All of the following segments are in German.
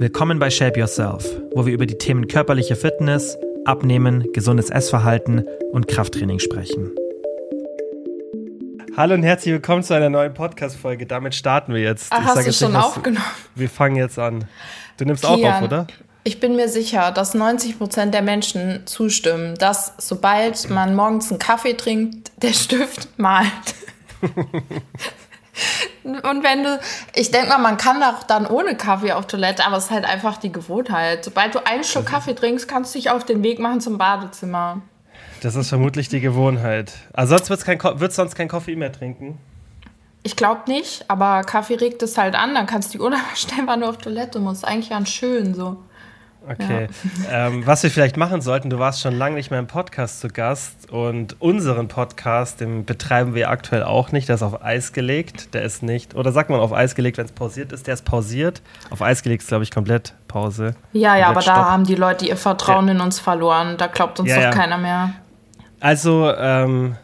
Willkommen bei Shape Yourself, wo wir über die Themen körperliche Fitness, Abnehmen, gesundes Essverhalten und Krafttraining sprechen. Hallo und herzlich willkommen zu einer neuen Podcast-Folge. Damit starten wir jetzt. Ah, hast du schon nicht, aufgenommen? Wir fangen jetzt an. Du nimmst Kian, auch auf, oder? Ich bin mir sicher, dass 90 Prozent der Menschen zustimmen, dass sobald man morgens einen Kaffee trinkt, der Stift malt. Und wenn du, ich denke mal, man kann auch dann ohne Kaffee auf Toilette, aber es ist halt einfach die Gewohnheit. Sobald du einen Schluck Kaffee trinkst, kannst du dich auf den Weg machen zum Badezimmer. Das ist vermutlich die Gewohnheit. Also sonst wird's kein, wird's sonst kein Koffein mehr trinken? Ich glaube nicht, aber Kaffee regt es halt an, dann kannst du die unabstellbar nur auf Toilette musst. Eigentlich ganz schön so. Okay. Ja. Ähm, was wir vielleicht machen sollten, du warst schon lange nicht mehr im Podcast zu Gast und unseren Podcast, den betreiben wir aktuell auch nicht. Der ist auf Eis gelegt. Der ist nicht, oder sagt man auf Eis gelegt, wenn es pausiert ist, der ist pausiert. Auf Eis gelegt ist, glaube ich, komplett Pause. Ja, ja, aber Stopp. da haben die Leute ihr Vertrauen ja. in uns verloren. Da glaubt uns ja, doch keiner mehr. Also, ähm,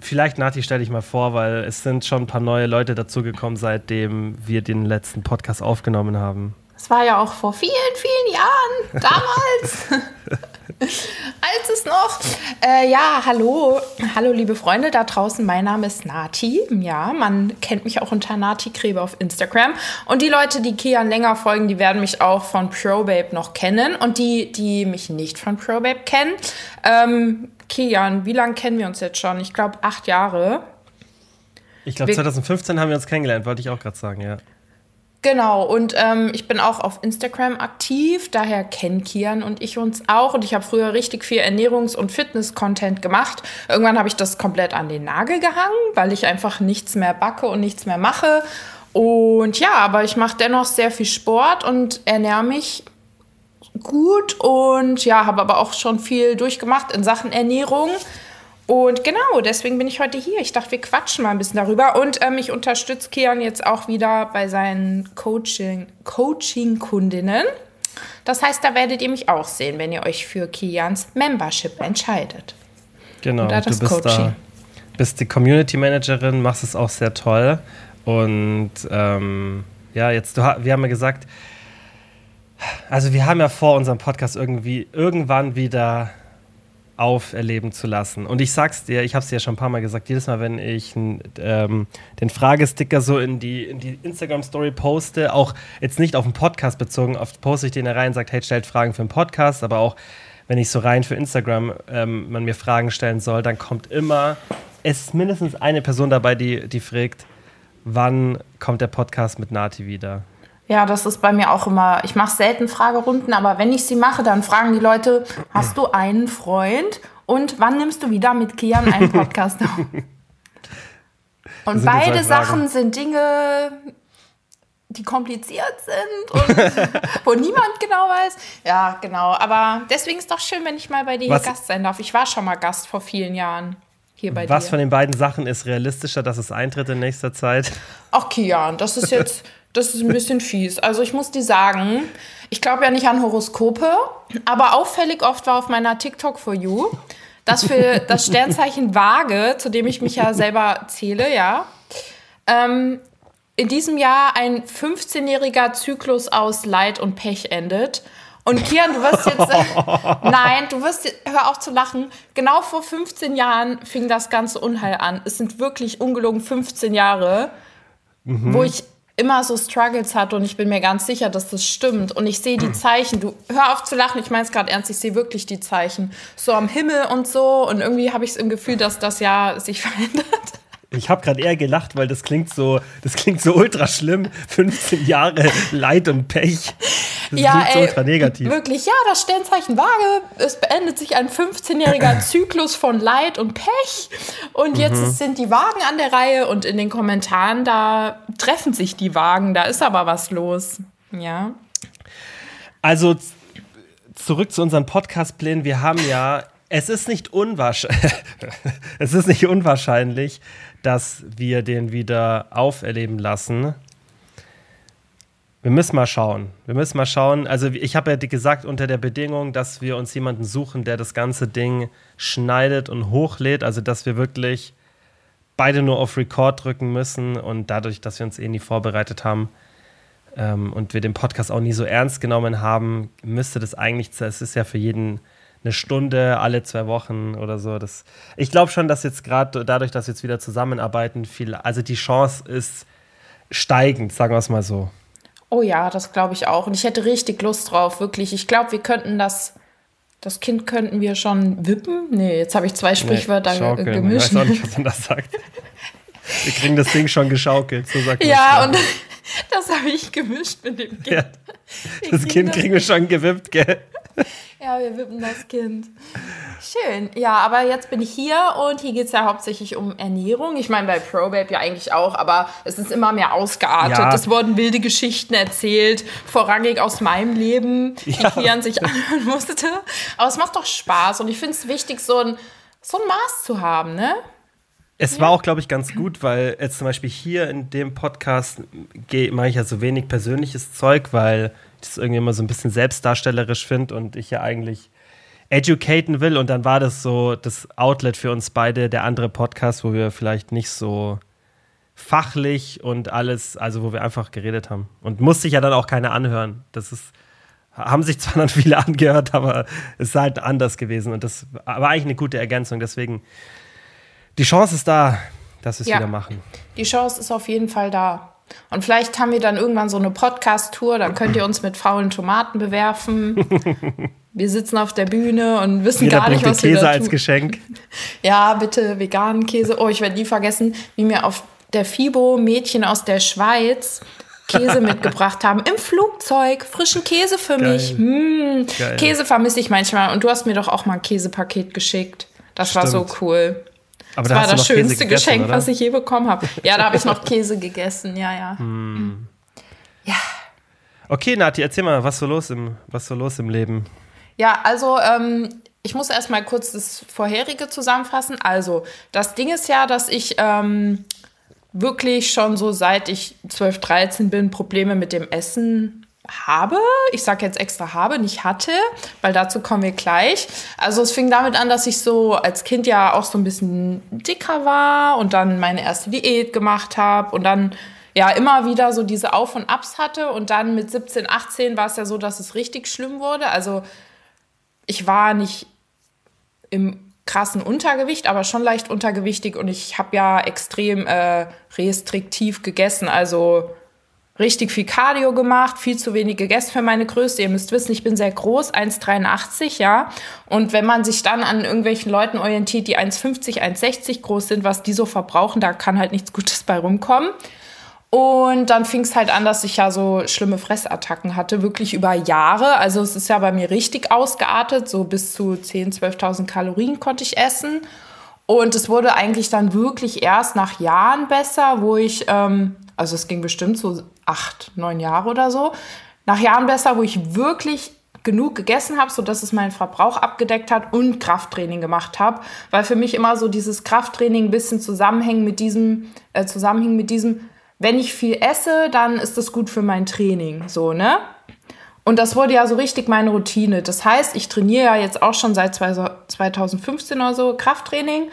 vielleicht Nati stelle ich mal vor, weil es sind schon ein paar neue Leute dazugekommen, seitdem wir den letzten Podcast aufgenommen haben. Es war ja auch vor vielen, vielen Jahren, damals. Als es noch. Äh, ja, hallo. Hallo, liebe Freunde da draußen. Mein Name ist Nati. Ja, man kennt mich auch unter Nati Krebe auf Instagram. Und die Leute, die Kian länger folgen, die werden mich auch von ProBabe noch kennen. Und die, die mich nicht von ProBabe kennen, ähm, Kian, wie lange kennen wir uns jetzt schon? Ich glaube, acht Jahre. Ich glaube, 2015 haben wir uns kennengelernt, wollte ich auch gerade sagen, ja. Genau, und ähm, ich bin auch auf Instagram aktiv, daher kennen Kian und ich uns auch. Und ich habe früher richtig viel Ernährungs- und Fitness-Content gemacht. Irgendwann habe ich das komplett an den Nagel gehangen, weil ich einfach nichts mehr backe und nichts mehr mache. Und ja, aber ich mache dennoch sehr viel Sport und ernähre mich gut und ja, habe aber auch schon viel durchgemacht in Sachen Ernährung. Und genau, deswegen bin ich heute hier. Ich dachte, wir quatschen mal ein bisschen darüber. Und ähm, ich unterstütze Kian jetzt auch wieder bei seinen Coaching, Coaching-Kundinnen. Das heißt, da werdet ihr mich auch sehen, wenn ihr euch für Kians Membership entscheidet. Genau, du bist Coaching. da, bist die Community Managerin, machst es auch sehr toll. Und ähm, ja, jetzt, du, wir haben ja gesagt, also wir haben ja vor unserem Podcast irgendwie irgendwann wieder auferleben zu lassen. Und ich sag's dir, ich habe es dir ja schon ein paar Mal gesagt, jedes Mal, wenn ich ähm, den Fragesticker so in die, in die Instagram-Story poste, auch jetzt nicht auf den Podcast bezogen, oft poste ich den da rein und sage, hey, stellt Fragen für den Podcast, aber auch wenn ich so rein für Instagram ähm, man mir Fragen stellen soll, dann kommt immer, es ist mindestens eine Person dabei, die, die fragt, wann kommt der Podcast mit Nati wieder? Ja, das ist bei mir auch immer. Ich mache selten Fragerunden, aber wenn ich sie mache, dann fragen die Leute: Hast du einen Freund? Und wann nimmst du wieder mit Kian einen Podcast auf? Und beide Sachen sind Dinge, die kompliziert sind und wo niemand genau weiß. Ja, genau. Aber deswegen ist doch schön, wenn ich mal bei dir Was? Gast sein darf. Ich war schon mal Gast vor vielen Jahren. Hier bei Was dir. von den beiden Sachen ist realistischer, dass es eintritt in nächster Zeit? Ach, Kian, das ist jetzt. Das ist ein bisschen fies. Also ich muss dir sagen, ich glaube ja nicht an Horoskope, aber auffällig oft war auf meiner TikTok for You, dass für das Sternzeichen Waage, zu dem ich mich ja selber zähle, ja, ähm, in diesem Jahr ein 15-jähriger Zyklus aus Leid und Pech endet. Und Kian, du wirst jetzt, nein, du wirst, hör auf zu lachen. Genau vor 15 Jahren fing das ganze Unheil an. Es sind wirklich ungelogen 15 Jahre, mhm. wo ich immer so Struggles hatte und ich bin mir ganz sicher, dass das stimmt. Und ich sehe die Zeichen. Du hör auf zu lachen, ich meine es gerade ernst, ich sehe wirklich die Zeichen. So am Himmel und so. Und irgendwie habe ich es im Gefühl, dass das Jahr sich verändert. Ich habe gerade eher gelacht, weil das klingt so, das klingt so ultra schlimm. 15 Jahre Leid und Pech. Das ja, klingt ey, so ultra negativ. Wirklich, ja, das Sternzeichen Waage. Es beendet sich ein 15-jähriger Zyklus von Leid und Pech. Und jetzt mhm. sind die Wagen an der Reihe und in den Kommentaren, da treffen sich die Wagen. Da ist aber was los. Ja. Also zurück zu unseren Podcast-Plänen. Wir haben ja es ist nicht unwahrscheinlich, es ist nicht unwahrscheinlich, dass wir den wieder auferleben lassen. Wir müssen mal schauen. Wir müssen mal schauen. Also ich habe ja gesagt, unter der Bedingung, dass wir uns jemanden suchen, der das ganze Ding schneidet und hochlädt. Also dass wir wirklich beide nur auf Record drücken müssen und dadurch, dass wir uns eh nie vorbereitet haben, ähm, und wir den Podcast auch nie so ernst genommen haben, müsste das eigentlich, es ist ja für jeden eine Stunde alle zwei Wochen oder so. Das, ich glaube schon, dass jetzt gerade dadurch, dass wir jetzt wieder zusammenarbeiten, viel, also die Chance ist steigend, sagen wir es mal so. Oh ja, das glaube ich auch. Und ich hätte richtig Lust drauf, wirklich. Ich glaube, wir könnten das, das Kind könnten wir schon wippen. Nee, jetzt habe ich zwei Sprichwörter nee, gemischt. Ich weiß auch nicht, was man das sagt. Wir kriegen das Ding schon geschaukelt, so sagt man. Ja, und das habe ich gemischt mit dem Kind. Ja, das Kind kriegen wir schon gewippt, gell? Ja, wir wippen das Kind. Schön. Ja, aber jetzt bin ich hier und hier geht es ja hauptsächlich um Ernährung. Ich meine, bei ProBabe ja eigentlich auch, aber es ist immer mehr ausgeartet. Ja. Es wurden wilde Geschichten erzählt, vorrangig aus meinem Leben, die ja. Kian sich anhören musste. Aber es macht doch Spaß und ich finde es wichtig, so ein, so ein Maß zu haben, ne? Es war auch, glaube ich, ganz gut, weil jetzt zum Beispiel hier in dem Podcast mache ich ja so wenig persönliches Zeug, weil das irgendwie immer so ein bisschen selbstdarstellerisch finde und ich ja eigentlich educaten will. Und dann war das so das Outlet für uns beide, der andere Podcast, wo wir vielleicht nicht so fachlich und alles, also wo wir einfach geredet haben. Und musste ich ja dann auch keine anhören. Das ist, haben sich zwar dann viele angehört, aber es ist halt anders gewesen. Und das war eigentlich eine gute Ergänzung. Deswegen, die Chance ist da, dass wir es ja, wieder machen. Die Chance ist auf jeden Fall da. Und vielleicht haben wir dann irgendwann so eine Podcast-Tour, dann könnt ihr uns mit faulen Tomaten bewerfen. Wir sitzen auf der Bühne und wissen Jeder gar nicht, was Käse wir tun. als Geschenk. Ja, bitte veganen Käse. Oh, ich werde nie vergessen, wie mir auf der FIBO Mädchen aus der Schweiz Käse mitgebracht haben im Flugzeug. Frischen Käse für Geil. mich. Mmh. Käse vermisse ich manchmal. Und du hast mir doch auch mal ein Käsepaket geschickt. Das Stimmt. war so cool. Aber das da war das schönste Geschenk, oder? was ich je bekommen habe. Ja, da habe ich noch Käse gegessen, ja, ja. Hm. Ja. Okay, Nati, erzähl mal, was so los im, was so los im Leben? Ja, also ähm, ich muss erstmal kurz das vorherige zusammenfassen. Also, das Ding ist ja, dass ich ähm, wirklich schon so seit ich 12, 13 bin Probleme mit dem Essen habe. Ich sage jetzt extra habe, nicht hatte, weil dazu kommen wir gleich. Also es fing damit an, dass ich so als Kind ja auch so ein bisschen dicker war und dann meine erste Diät gemacht habe und dann ja immer wieder so diese Auf und Abs hatte und dann mit 17, 18 war es ja so, dass es richtig schlimm wurde. Also ich war nicht im krassen Untergewicht, aber schon leicht untergewichtig und ich habe ja extrem äh, restriktiv gegessen. Also richtig viel Cardio gemacht, viel zu wenig gegessen für meine Größe. Ihr müsst wissen, ich bin sehr groß, 1,83, ja. Und wenn man sich dann an irgendwelchen Leuten orientiert, die 1,50, 1,60 groß sind, was die so verbrauchen, da kann halt nichts Gutes bei rumkommen. Und dann fing es halt an, dass ich ja so schlimme Fressattacken hatte, wirklich über Jahre. Also es ist ja bei mir richtig ausgeartet, so bis zu 10.000, 12.000 Kalorien konnte ich essen. Und es wurde eigentlich dann wirklich erst nach Jahren besser, wo ich ähm, also es ging bestimmt so acht, neun Jahre oder so, nach Jahren besser, wo ich wirklich genug gegessen habe, sodass es meinen Verbrauch abgedeckt hat und Krafttraining gemacht habe, weil für mich immer so dieses Krafttraining ein bisschen zusammenhängt mit diesem äh, zusammenhängt mit diesem wenn ich viel esse, dann ist das gut für mein Training, so, ne? Und das wurde ja so richtig meine Routine. Das heißt, ich trainiere ja jetzt auch schon seit 2015 oder so Krafttraining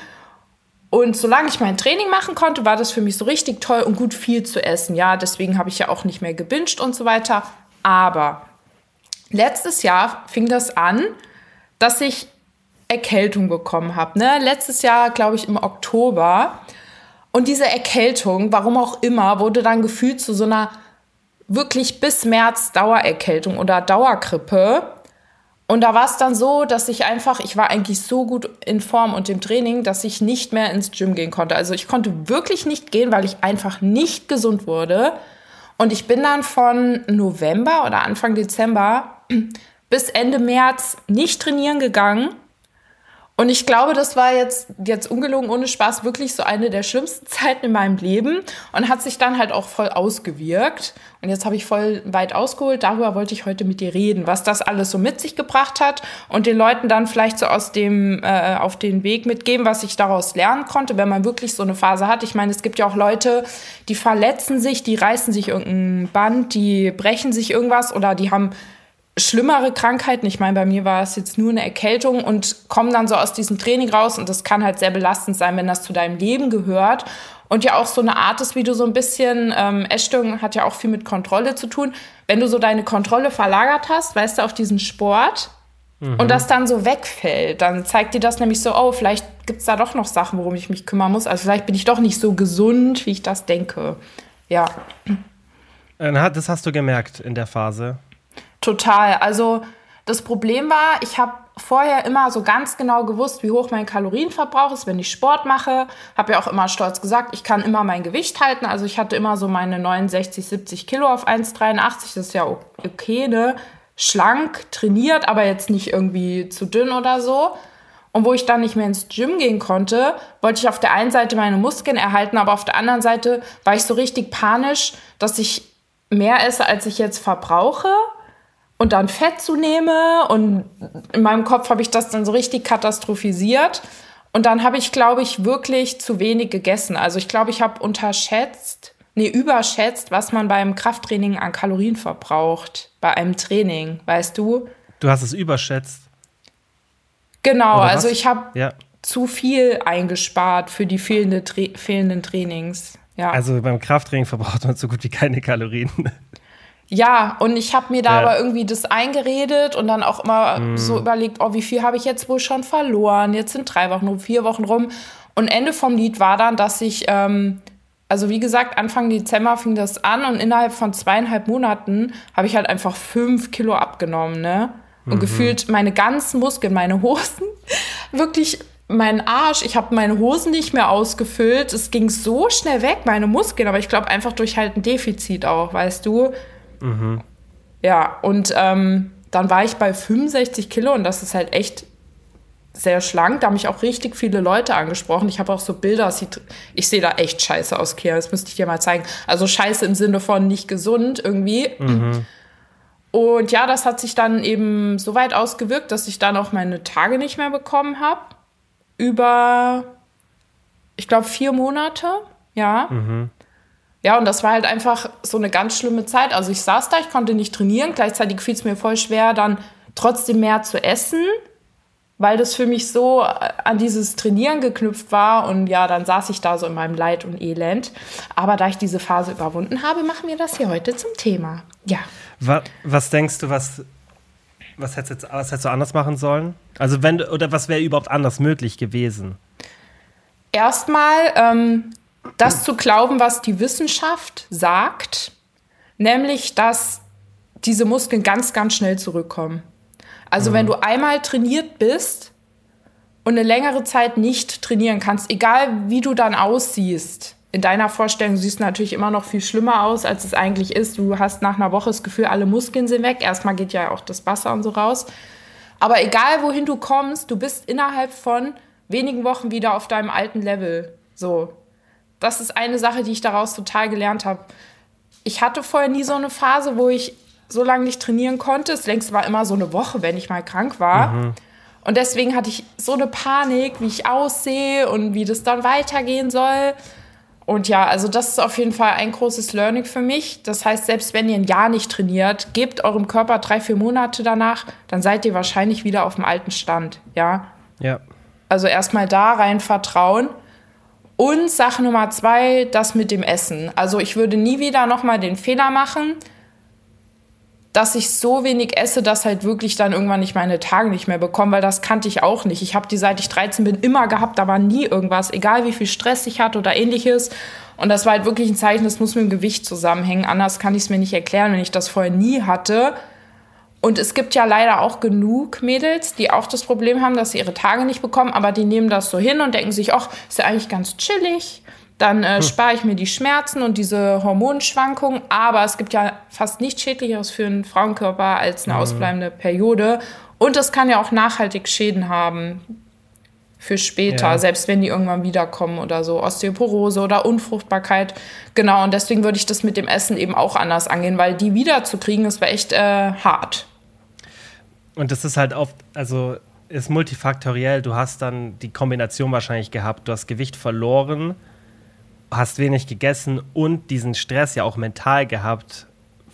und solange ich mein Training machen konnte, war das für mich so richtig toll und gut viel zu essen. Ja, deswegen habe ich ja auch nicht mehr gebinged und so weiter. Aber letztes Jahr fing das an, dass ich Erkältung bekommen habe. Ne? Letztes Jahr, glaube ich, im Oktober. Und diese Erkältung, warum auch immer, wurde dann gefühlt zu so einer wirklich bis März Dauererkältung oder Dauergrippe. Und da war es dann so, dass ich einfach, ich war eigentlich so gut in Form und im Training, dass ich nicht mehr ins Gym gehen konnte. Also ich konnte wirklich nicht gehen, weil ich einfach nicht gesund wurde. Und ich bin dann von November oder Anfang Dezember bis Ende März nicht trainieren gegangen und ich glaube, das war jetzt, jetzt ungelogen, ohne Spaß, wirklich so eine der schlimmsten Zeiten in meinem Leben und hat sich dann halt auch voll ausgewirkt. Und jetzt habe ich voll weit ausgeholt. Darüber wollte ich heute mit dir reden, was das alles so mit sich gebracht hat und den Leuten dann vielleicht so aus dem, äh, auf den Weg mitgeben, was ich daraus lernen konnte, wenn man wirklich so eine Phase hat. Ich meine, es gibt ja auch Leute, die verletzen sich, die reißen sich irgendein Band, die brechen sich irgendwas oder die haben schlimmere Krankheiten. Ich meine, bei mir war es jetzt nur eine Erkältung und kommen dann so aus diesem Training raus und das kann halt sehr belastend sein, wenn das zu deinem Leben gehört. Und ja auch so eine Art ist, wie du so ein bisschen, ähm, Essstörung hat ja auch viel mit Kontrolle zu tun. Wenn du so deine Kontrolle verlagert hast, weißt du, auf diesen Sport mhm. und das dann so wegfällt, dann zeigt dir das nämlich so, oh, vielleicht gibt es da doch noch Sachen, worum ich mich kümmern muss. Also vielleicht bin ich doch nicht so gesund, wie ich das denke. Ja. Äh, das hast du gemerkt in der Phase. Total. Also das Problem war, ich habe vorher immer so ganz genau gewusst, wie hoch mein Kalorienverbrauch ist, wenn ich Sport mache. Habe ja auch immer stolz gesagt, ich kann immer mein Gewicht halten. Also ich hatte immer so meine 69, 70 Kilo auf 1,83. Das ist ja okay, ne? Schlank, trainiert, aber jetzt nicht irgendwie zu dünn oder so. Und wo ich dann nicht mehr ins Gym gehen konnte, wollte ich auf der einen Seite meine Muskeln erhalten, aber auf der anderen Seite war ich so richtig panisch, dass ich mehr esse, als ich jetzt verbrauche und dann Fett zunehme. Und in meinem Kopf habe ich das dann so richtig katastrophisiert. Und dann habe ich, glaube ich, wirklich zu wenig gegessen. Also ich glaube, ich habe unterschätzt, nee, überschätzt, was man beim Krafttraining an Kalorien verbraucht. Bei einem Training, weißt du? Du hast es überschätzt. Genau, also ich habe ja. zu viel eingespart für die fehlende Tra fehlenden Trainings. Ja. Also beim Krafttraining verbraucht man so gut wie keine Kalorien. Ja, und ich habe mir da ja. aber irgendwie das eingeredet und dann auch immer mm. so überlegt, oh, wie viel habe ich jetzt wohl schon verloren? Jetzt sind drei Wochen rum, vier Wochen rum. Und Ende vom Lied war dann, dass ich, ähm, also wie gesagt, Anfang Dezember fing das an und innerhalb von zweieinhalb Monaten habe ich halt einfach fünf Kilo abgenommen, ne? Und mhm. gefühlt meine ganzen Muskeln, meine Hosen, wirklich mein Arsch, ich habe meine Hosen nicht mehr ausgefüllt. Es ging so schnell weg, meine Muskeln, aber ich glaube einfach durch halt ein Defizit auch, weißt du. Mhm. Ja, und ähm, dann war ich bei 65 Kilo und das ist halt echt sehr schlank. Da haben mich auch richtig viele Leute angesprochen. Ich habe auch so Bilder, sieht, ich sehe da echt scheiße aus, Kia. Das müsste ich dir mal zeigen. Also scheiße im Sinne von nicht gesund irgendwie. Mhm. Und ja, das hat sich dann eben so weit ausgewirkt, dass ich dann auch meine Tage nicht mehr bekommen habe. Über, ich glaube, vier Monate. Ja. Mhm. Ja, und das war halt einfach so eine ganz schlimme Zeit. Also ich saß da, ich konnte nicht trainieren. Gleichzeitig fiel es mir voll schwer, dann trotzdem mehr zu essen, weil das für mich so äh, an dieses Trainieren geknüpft war. Und ja, dann saß ich da so in meinem Leid und Elend. Aber da ich diese Phase überwunden habe, machen wir das hier heute zum Thema. Ja. Was, was denkst du, was, was, hättest, jetzt, was hättest du anders machen sollen? Also wenn oder was wäre überhaupt anders möglich gewesen? Erstmal ähm, das zu glauben, was die Wissenschaft sagt, nämlich, dass diese Muskeln ganz, ganz schnell zurückkommen. Also mhm. wenn du einmal trainiert bist und eine längere Zeit nicht trainieren kannst, egal wie du dann aussiehst, in deiner Vorstellung siehst du natürlich immer noch viel schlimmer aus, als es eigentlich ist. Du hast nach einer Woche das Gefühl, alle Muskeln sind weg. Erstmal geht ja auch das Wasser und so raus. Aber egal wohin du kommst, du bist innerhalb von wenigen Wochen wieder auf deinem alten Level. So das ist eine Sache, die ich daraus total gelernt habe. Ich hatte vorher nie so eine Phase, wo ich so lange nicht trainieren konnte. Es längst war immer so eine Woche, wenn ich mal krank war. Mhm. Und deswegen hatte ich so eine Panik, wie ich aussehe und wie das dann weitergehen soll. Und ja, also das ist auf jeden Fall ein großes Learning für mich. Das heißt, selbst wenn ihr ein Jahr nicht trainiert, gebt eurem Körper drei, vier Monate danach, dann seid ihr wahrscheinlich wieder auf dem alten Stand. Ja. Ja. Also erstmal da rein vertrauen. Und Sache Nummer zwei, das mit dem Essen. Also ich würde nie wieder nochmal den Fehler machen, dass ich so wenig esse, dass halt wirklich dann irgendwann nicht meine Tage nicht mehr bekomme, weil das kannte ich auch nicht. Ich habe die, seit ich 13 bin, immer gehabt, da war nie irgendwas, egal wie viel Stress ich hatte oder ähnliches. Und das war halt wirklich ein Zeichen, das muss mit dem Gewicht zusammenhängen. Anders kann ich es mir nicht erklären, wenn ich das vorher nie hatte. Und es gibt ja leider auch genug Mädels, die auch das Problem haben, dass sie ihre Tage nicht bekommen, aber die nehmen das so hin und denken sich, ach, ist ja eigentlich ganz chillig. Dann äh, hm. spare ich mir die Schmerzen und diese Hormonschwankungen. Aber es gibt ja fast nichts Schädlicheres für einen Frauenkörper als eine hm. ausbleibende Periode. Und das kann ja auch nachhaltig Schäden haben für später, ja. selbst wenn die irgendwann wiederkommen oder so. Osteoporose oder Unfruchtbarkeit. Genau, und deswegen würde ich das mit dem Essen eben auch anders angehen, weil die wiederzukriegen, das wäre echt äh, hart. Und das ist halt oft, also ist multifaktoriell. Du hast dann die Kombination wahrscheinlich gehabt. Du hast Gewicht verloren, hast wenig gegessen und diesen Stress ja auch mental gehabt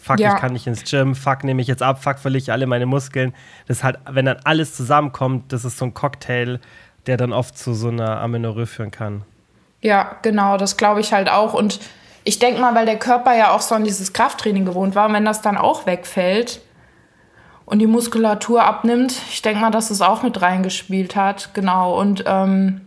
fuck, ja. ich kann nicht ins Gym, fuck, nehme ich jetzt ab, fuck, verliere ich alle meine Muskeln. Das ist halt, wenn dann alles zusammenkommt, das ist so ein Cocktail, der dann oft zu so einer Amenorrhoe führen kann. Ja, genau, das glaube ich halt auch. Und ich denke mal, weil der Körper ja auch so an dieses Krafttraining gewohnt war, wenn das dann auch wegfällt und die Muskulatur abnimmt, ich denke mal, dass es auch mit reingespielt hat. Genau. Und ähm,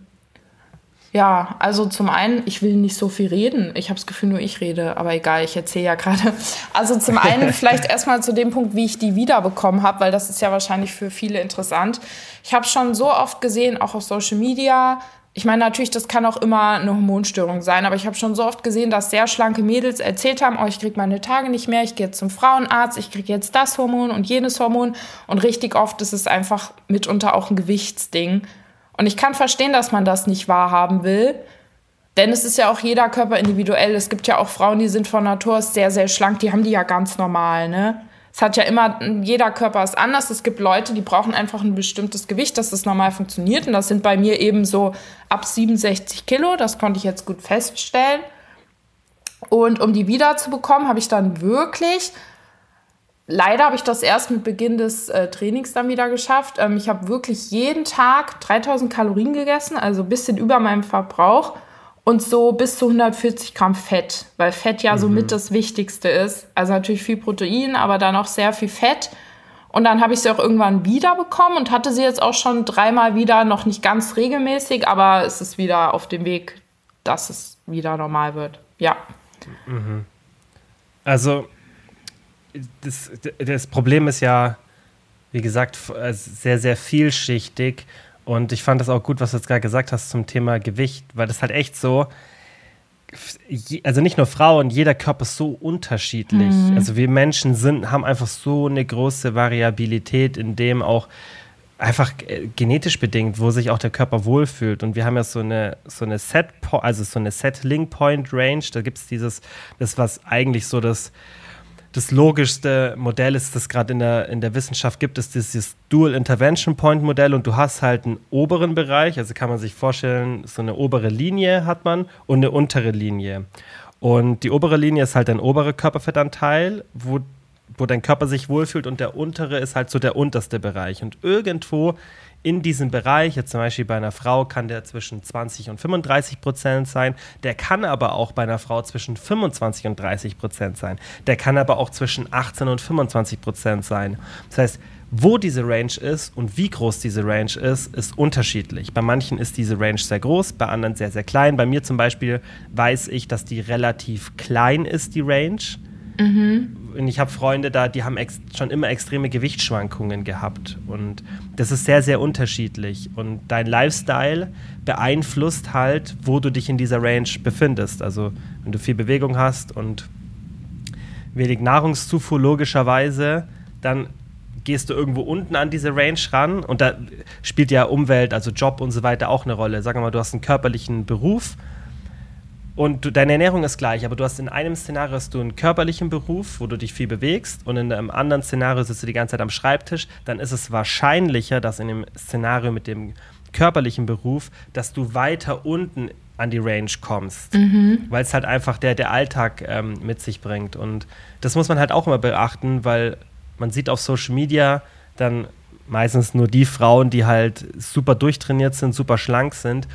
ja, also zum einen, ich will nicht so viel reden. Ich habe das Gefühl, nur ich rede, aber egal, ich erzähle ja gerade. Also zum einen vielleicht erstmal zu dem Punkt, wie ich die wiederbekommen habe, weil das ist ja wahrscheinlich für viele interessant. Ich habe schon so oft gesehen, auch auf Social Media, ich meine natürlich, das kann auch immer eine Hormonstörung sein, aber ich habe schon so oft gesehen, dass sehr schlanke Mädels erzählt haben, oh, ich kriege meine Tage nicht mehr, ich gehe jetzt zum Frauenarzt, ich kriege jetzt das Hormon und jenes Hormon und richtig oft ist es einfach mitunter auch ein Gewichtsding. Und ich kann verstehen, dass man das nicht wahrhaben will, denn es ist ja auch jeder Körper individuell. Es gibt ja auch Frauen, die sind von Natur aus sehr, sehr schlank, die haben die ja ganz normal, ne? es hat ja immer, jeder Körper ist anders. Es gibt Leute, die brauchen einfach ein bestimmtes Gewicht, dass das normal funktioniert. Und das sind bei mir eben so ab 67 Kilo. Das konnte ich jetzt gut feststellen. Und um die wieder zu bekommen, habe ich dann wirklich, leider habe ich das erst mit Beginn des äh, Trainings dann wieder geschafft. Ähm, ich habe wirklich jeden Tag 3000 Kalorien gegessen, also ein bisschen über meinem Verbrauch und so bis zu 140 Gramm Fett, weil Fett ja mhm. somit das Wichtigste ist. Also natürlich viel Protein, aber dann auch sehr viel Fett. Und dann habe ich sie auch irgendwann wieder bekommen und hatte sie jetzt auch schon dreimal wieder, noch nicht ganz regelmäßig, aber es ist wieder auf dem Weg, dass es wieder normal wird. Ja. Mhm. Also das, das Problem ist ja, wie gesagt, sehr, sehr vielschichtig und ich fand das auch gut, was du jetzt gerade gesagt hast zum Thema Gewicht, weil das halt echt so, also nicht nur Frauen, jeder Körper ist so unterschiedlich. Mhm. Also wir Menschen sind, haben einfach so eine große Variabilität, in dem auch einfach äh, genetisch bedingt, wo sich auch der Körper wohlfühlt. Und wir haben ja so eine, so eine Set, also so eine Settling Point Range. Da gibt es dieses, das was eigentlich so das das logischste Modell ist, das gerade in der, in der Wissenschaft gibt, ist dieses Dual Intervention Point Modell und du hast halt einen oberen Bereich, also kann man sich vorstellen, so eine obere Linie hat man und eine untere Linie. Und die obere Linie ist halt dein oberer Körperfettanteil, wo, wo dein Körper sich wohlfühlt und der untere ist halt so der unterste Bereich. Und irgendwo in diesem Bereich, jetzt zum Beispiel bei einer Frau kann der zwischen 20 und 35 Prozent sein, der kann aber auch bei einer Frau zwischen 25 und 30 Prozent sein, der kann aber auch zwischen 18 und 25 Prozent sein. Das heißt, wo diese Range ist und wie groß diese Range ist, ist unterschiedlich. Bei manchen ist diese Range sehr groß, bei anderen sehr, sehr klein. Bei mir zum Beispiel weiß ich, dass die relativ klein ist, die Range. Mhm. Und ich habe Freunde da, die haben schon immer extreme Gewichtsschwankungen gehabt. Und das ist sehr, sehr unterschiedlich. Und dein Lifestyle beeinflusst halt, wo du dich in dieser Range befindest. Also wenn du viel Bewegung hast und wenig Nahrungszufuhr logischerweise, dann gehst du irgendwo unten an diese Range ran und da spielt ja Umwelt, also Job und so weiter auch eine Rolle. Sagen wir mal, du hast einen körperlichen Beruf und du, deine Ernährung ist gleich, aber du hast in einem Szenario hast du einen körperlichen Beruf, wo du dich viel bewegst, und in einem anderen Szenario sitzt du die ganze Zeit am Schreibtisch. Dann ist es wahrscheinlicher, dass in dem Szenario mit dem körperlichen Beruf, dass du weiter unten an die Range kommst, mhm. weil es halt einfach der, der Alltag ähm, mit sich bringt. Und das muss man halt auch immer beachten, weil man sieht auf Social Media dann meistens nur die Frauen, die halt super durchtrainiert sind, super schlank sind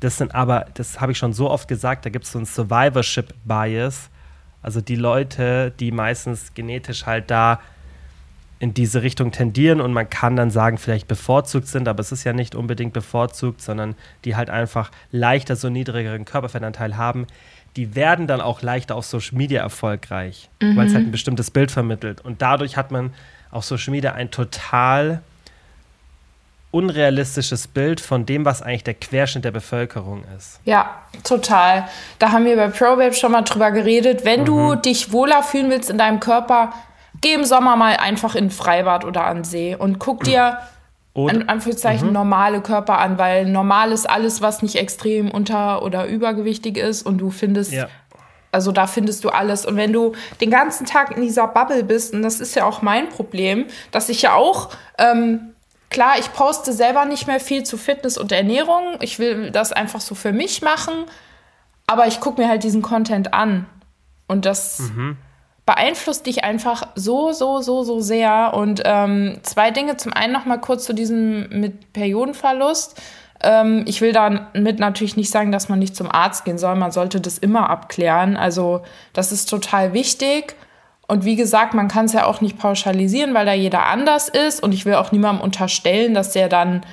das sind aber, das habe ich schon so oft gesagt, da gibt es so einen Survivorship-Bias. Also die Leute, die meistens genetisch halt da in diese Richtung tendieren und man kann dann sagen, vielleicht bevorzugt sind, aber es ist ja nicht unbedingt bevorzugt, sondern die halt einfach leichter so niedrigeren Körperfettanteil haben, die werden dann auch leichter auf Social Media erfolgreich, mhm. weil es halt ein bestimmtes Bild vermittelt. Und dadurch hat man auf Social Media ein total unrealistisches Bild von dem, was eigentlich der Querschnitt der Bevölkerung ist. Ja, total. Da haben wir bei ProBabe schon mal drüber geredet. Wenn mhm. du dich wohler fühlen willst in deinem Körper, geh im Sommer mal einfach in ein Freibad oder an See und guck dir oder, in Anführungszeichen mhm. normale Körper an, weil normal ist alles, was nicht extrem unter- oder übergewichtig ist und du findest ja. Also da findest du alles. Und wenn du den ganzen Tag in dieser Bubble bist, und das ist ja auch mein Problem, dass ich ja auch ähm, Klar, ich poste selber nicht mehr viel zu Fitness und Ernährung. Ich will das einfach so für mich machen. Aber ich gucke mir halt diesen Content an. Und das, mhm. beeinflusst dich einfach so, so, so, so sehr. Und ähm, zwei Dinge. Zum einen noch mal kurz zu diesem mit Periodenverlust. Ähm, ich will damit natürlich nicht sagen, dass man nicht zum Arzt gehen soll. Man sollte das immer abklären. Also das ist total wichtig. Und wie gesagt, man kann es ja auch nicht pauschalisieren, weil da jeder anders ist. Und ich will auch niemandem unterstellen, dass der dann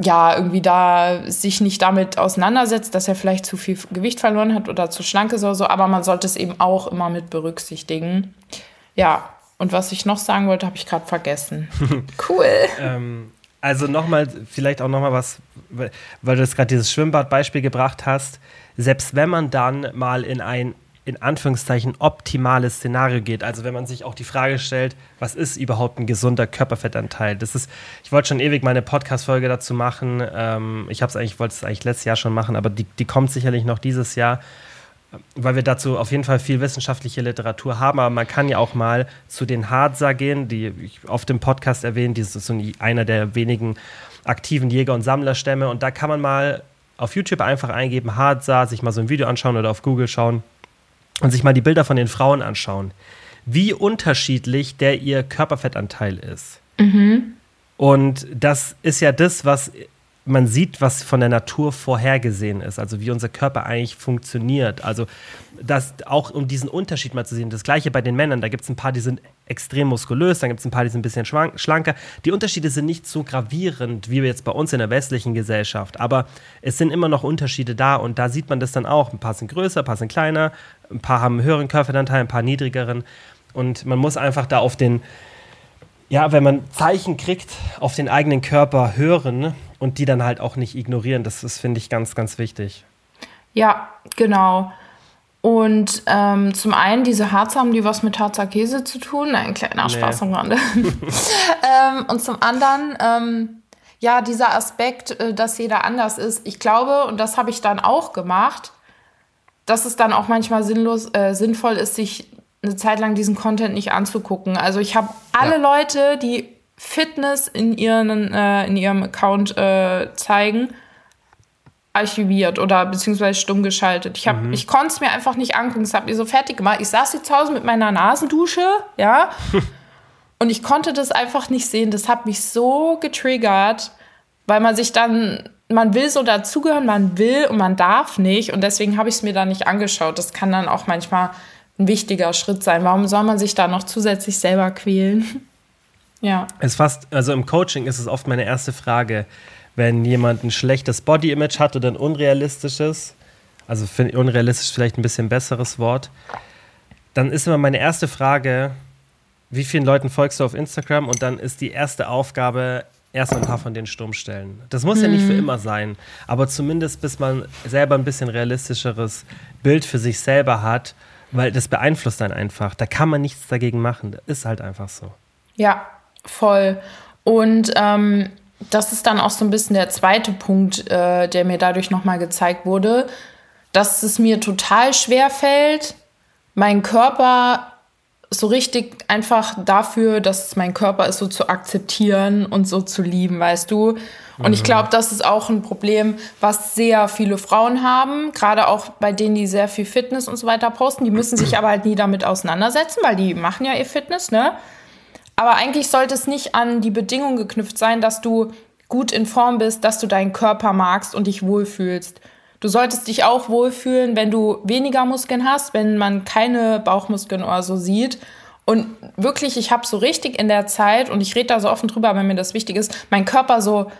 ja irgendwie da sich nicht damit auseinandersetzt, dass er vielleicht zu viel Gewicht verloren hat oder zu schlank ist oder so. Aber man sollte es eben auch immer mit berücksichtigen. Ja, und was ich noch sagen wollte, habe ich gerade vergessen. cool. ähm, also nochmal, vielleicht auch nochmal was, weil du jetzt gerade dieses Schwimmbadbeispiel gebracht hast. Selbst wenn man dann mal in ein in Anführungszeichen optimales Szenario geht. Also wenn man sich auch die Frage stellt, was ist überhaupt ein gesunder Körperfettanteil? Das ist, ich wollte schon ewig meine Podcast-Folge dazu machen. Ähm, ich habe es eigentlich, wollte es eigentlich letztes Jahr schon machen, aber die, die kommt sicherlich noch dieses Jahr, weil wir dazu auf jeden Fall viel wissenschaftliche Literatur haben. Aber man kann ja auch mal zu den Hadza gehen, die ich auf dem Podcast erwähnt. Die ist so einer der wenigen aktiven Jäger- und Sammlerstämme. Und da kann man mal auf YouTube einfach eingeben, Hadza, sich mal so ein Video anschauen oder auf Google schauen und sich mal die Bilder von den Frauen anschauen, wie unterschiedlich der ihr Körperfettanteil ist. Mhm. Und das ist ja das, was man sieht, was von der Natur vorhergesehen ist, also wie unser Körper eigentlich funktioniert. Also das auch um diesen Unterschied mal zu sehen. Das gleiche bei den Männern. Da gibt es ein paar, die sind extrem muskulös, dann gibt es ein paar, die sind ein bisschen schlanker. Die Unterschiede sind nicht so gravierend wie jetzt bei uns in der westlichen Gesellschaft, aber es sind immer noch Unterschiede da und da sieht man das dann auch. Ein paar sind größer, ein paar sind kleiner, ein paar haben einen höheren Körperanteil, ein paar niedrigeren und man muss einfach da auf den ja, wenn man Zeichen kriegt, auf den eigenen Körper hören und die dann halt auch nicht ignorieren. Das ist, finde ich, ganz, ganz wichtig. Ja, genau. Und ähm, zum einen, diese Harze haben die was mit Harzer Käse zu tun. Ein kleiner nee. Spaß am Rande. ähm, und zum anderen, ähm, ja, dieser Aspekt, äh, dass jeder anders ist. Ich glaube, und das habe ich dann auch gemacht, dass es dann auch manchmal sinnlos, äh, sinnvoll ist, sich eine Zeit lang diesen Content nicht anzugucken. Also ich habe alle ja. Leute, die Fitness in, ihren, äh, in ihrem Account äh, zeigen, archiviert oder beziehungsweise stumm geschaltet. Ich, mhm. ich konnte es mir einfach nicht angucken. Es hat mir so fertig gemacht. Ich saß hier zu Hause mit meiner Nasendusche, ja, und ich konnte das einfach nicht sehen. Das hat mich so getriggert, weil man sich dann, man will so dazugehören, man will und man darf nicht. Und deswegen habe ich es mir dann nicht angeschaut. Das kann dann auch manchmal ein wichtiger Schritt sein. Warum soll man sich da noch zusätzlich selber quälen? ja. Es fast, also im Coaching ist es oft meine erste Frage, wenn jemand ein schlechtes Body-Image hat oder ein unrealistisches, also unrealistisch vielleicht ein bisschen besseres Wort, dann ist immer meine erste Frage, wie vielen Leuten folgst du auf Instagram? Und dann ist die erste Aufgabe, erst ein paar von denen stumm stellen. Das muss mhm. ja nicht für mhm. immer sein, aber zumindest bis man selber ein bisschen realistischeres Bild für sich selber hat weil das beeinflusst dann einfach. Da kann man nichts dagegen machen. Das ist halt einfach so. Ja, voll. Und ähm, das ist dann auch so ein bisschen der zweite Punkt, äh, der mir dadurch nochmal gezeigt wurde, dass es mir total schwer fällt, meinen Körper so richtig einfach dafür, dass es mein Körper ist, so zu akzeptieren und so zu lieben, weißt du? Und mhm. ich glaube, das ist auch ein Problem, was sehr viele Frauen haben, gerade auch bei denen, die sehr viel Fitness und so weiter posten. Die müssen sich aber halt nie damit auseinandersetzen, weil die machen ja ihr Fitness, ne? Aber eigentlich sollte es nicht an die Bedingung geknüpft sein, dass du gut in Form bist, dass du deinen Körper magst und dich wohlfühlst. Du solltest dich auch wohlfühlen, wenn du weniger Muskeln hast, wenn man keine Bauchmuskeln oder so sieht. Und wirklich, ich habe so richtig in der Zeit, und ich rede da so offen drüber, wenn mir das wichtig ist, mein Körper so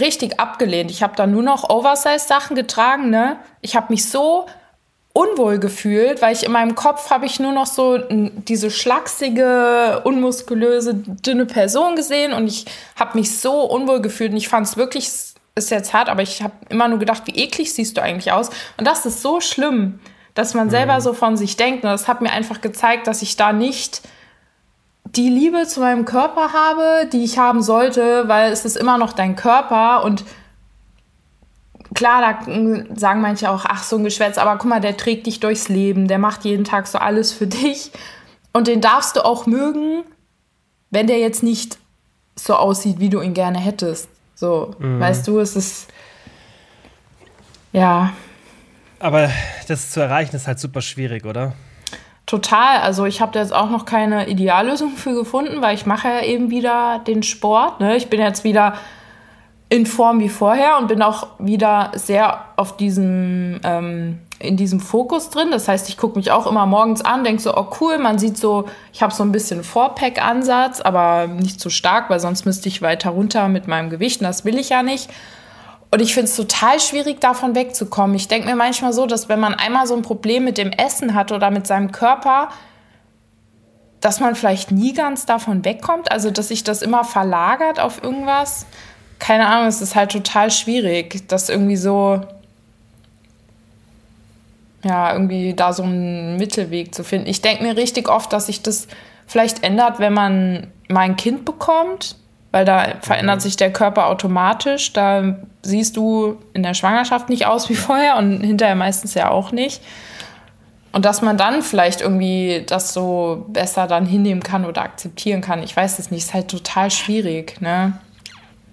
richtig abgelehnt. Ich habe da nur noch Oversize-Sachen getragen. Ne? Ich habe mich so unwohl gefühlt, weil ich in meinem Kopf habe ich nur noch so diese schlachsige, unmuskulöse, dünne Person gesehen und ich habe mich so unwohl gefühlt und ich fand es wirklich ist jetzt hart, aber ich habe immer nur gedacht, wie eklig siehst du eigentlich aus? Und das ist so schlimm, dass man selber mhm. so von sich denkt. Und das hat mir einfach gezeigt, dass ich da nicht die Liebe zu meinem Körper habe, die ich haben sollte, weil es ist immer noch dein Körper und klar, da sagen manche auch, ach, so ein Geschwätz, aber guck mal, der trägt dich durchs Leben, der macht jeden Tag so alles für dich und den darfst du auch mögen, wenn der jetzt nicht so aussieht, wie du ihn gerne hättest. So, mhm. weißt du, es ist. Ja. Aber das zu erreichen ist halt super schwierig, oder? total. Also ich habe jetzt auch noch keine Ideallösung für gefunden, weil ich mache ja eben wieder den Sport. Ne? Ich bin jetzt wieder in Form wie vorher und bin auch wieder sehr auf diesem ähm, in diesem Fokus drin. Das heißt, ich gucke mich auch immer morgens an, denke so, oh cool, man sieht so, ich habe so ein bisschen Vorpack-Ansatz, aber nicht zu stark, weil sonst müsste ich weiter runter mit meinem Gewicht und das will ich ja nicht. Und ich finde es total schwierig, davon wegzukommen. Ich denke mir manchmal so, dass wenn man einmal so ein Problem mit dem Essen hat oder mit seinem Körper, dass man vielleicht nie ganz davon wegkommt. Also, dass sich das immer verlagert auf irgendwas. Keine Ahnung, es ist halt total schwierig, das irgendwie so ja, irgendwie da so einen Mittelweg zu finden. Ich denke mir richtig oft, dass sich das vielleicht ändert, wenn man mal ein Kind bekommt, weil da verändert mhm. sich der Körper automatisch. Da siehst du in der Schwangerschaft nicht aus wie vorher und hinterher meistens ja auch nicht. Und dass man dann vielleicht irgendwie das so besser dann hinnehmen kann oder akzeptieren kann. Ich weiß es nicht, ist halt total schwierig, ne?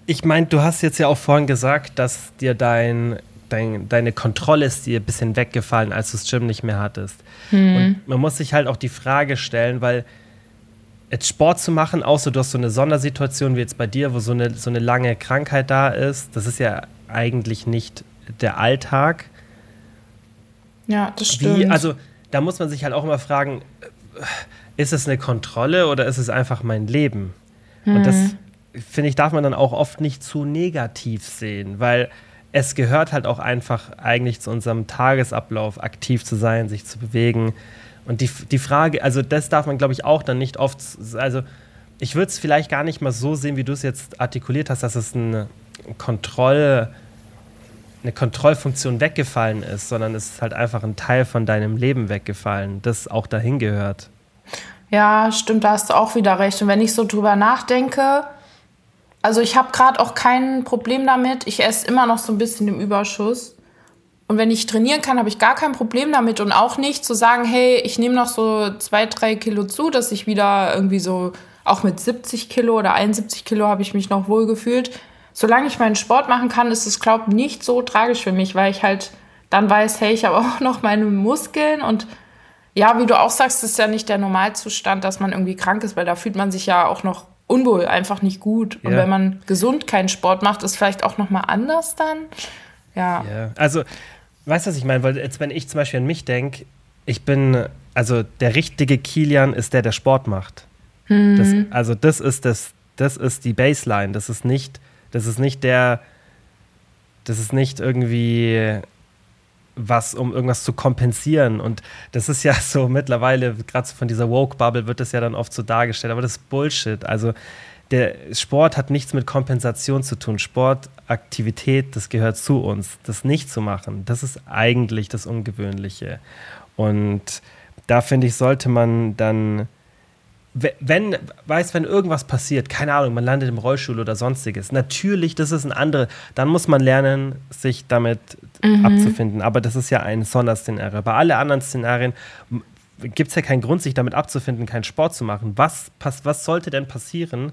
Ich meine, du hast jetzt ja auch vorhin gesagt, dass dir dein dein, deine Kontrolle ist dir ein bisschen weggefallen, als du das Gym nicht mehr hattest. Mhm. Und man muss sich halt auch die Frage stellen, weil jetzt Sport zu machen, außer du hast so eine Sondersituation wie jetzt bei dir, wo so eine, so eine lange Krankheit da ist, das ist ja eigentlich nicht der Alltag. Ja, das stimmt. Wie, also da muss man sich halt auch immer fragen, ist es eine Kontrolle oder ist es einfach mein Leben? Mhm. Und das, hm. finde ich, darf man dann auch oft nicht zu negativ sehen, weil es gehört halt auch einfach eigentlich zu unserem Tagesablauf, aktiv zu sein, sich zu bewegen. Und die, die Frage, also das darf man, glaube ich, auch dann nicht oft, also ich würde es vielleicht gar nicht mal so sehen, wie du es jetzt artikuliert hast, dass es eine Kontroll, eine Kontrollfunktion weggefallen ist, sondern es ist halt einfach ein Teil von deinem Leben weggefallen, das auch dahin gehört. Ja, stimmt, da hast du auch wieder recht. Und wenn ich so drüber nachdenke, also ich habe gerade auch kein Problem damit. Ich esse immer noch so ein bisschen im Überschuss. Und wenn ich trainieren kann, habe ich gar kein Problem damit. Und auch nicht zu sagen, hey, ich nehme noch so zwei, drei Kilo zu, dass ich wieder irgendwie so, auch mit 70 Kilo oder 71 Kilo habe ich mich noch wohl gefühlt. Solange ich meinen Sport machen kann, ist es, glaube ich, nicht so tragisch für mich, weil ich halt dann weiß, hey, ich habe auch noch meine Muskeln und ja, wie du auch sagst, ist ja nicht der Normalzustand, dass man irgendwie krank ist, weil da fühlt man sich ja auch noch unwohl, einfach nicht gut. Und ja. wenn man gesund keinen Sport macht, ist vielleicht auch noch mal anders dann. Ja. ja. Also, weißt du, was ich meine? Weil jetzt, wenn ich zum Beispiel an mich denke, ich bin, also der richtige Kilian ist der, der Sport macht. Mhm. Das, also das ist das, das ist die Baseline. Das ist nicht, das ist nicht der, das ist nicht irgendwie was, um irgendwas zu kompensieren. Und das ist ja so mittlerweile, gerade so von dieser Woke-Bubble wird das ja dann oft so dargestellt, aber das ist Bullshit. Also der Sport hat nichts mit Kompensation zu tun. Sportaktivität, das gehört zu uns. Das nicht zu machen, das ist eigentlich das Ungewöhnliche. Und da finde ich, sollte man dann wenn, weiß, wenn irgendwas passiert, keine Ahnung, man landet im Rollstuhl oder sonstiges, natürlich, das ist ein andere, dann muss man lernen, sich damit mhm. abzufinden. Aber das ist ja ein Sonderszenario. Bei allen anderen Szenarien gibt es ja keinen Grund, sich damit abzufinden, keinen Sport zu machen. Was, was sollte denn passieren,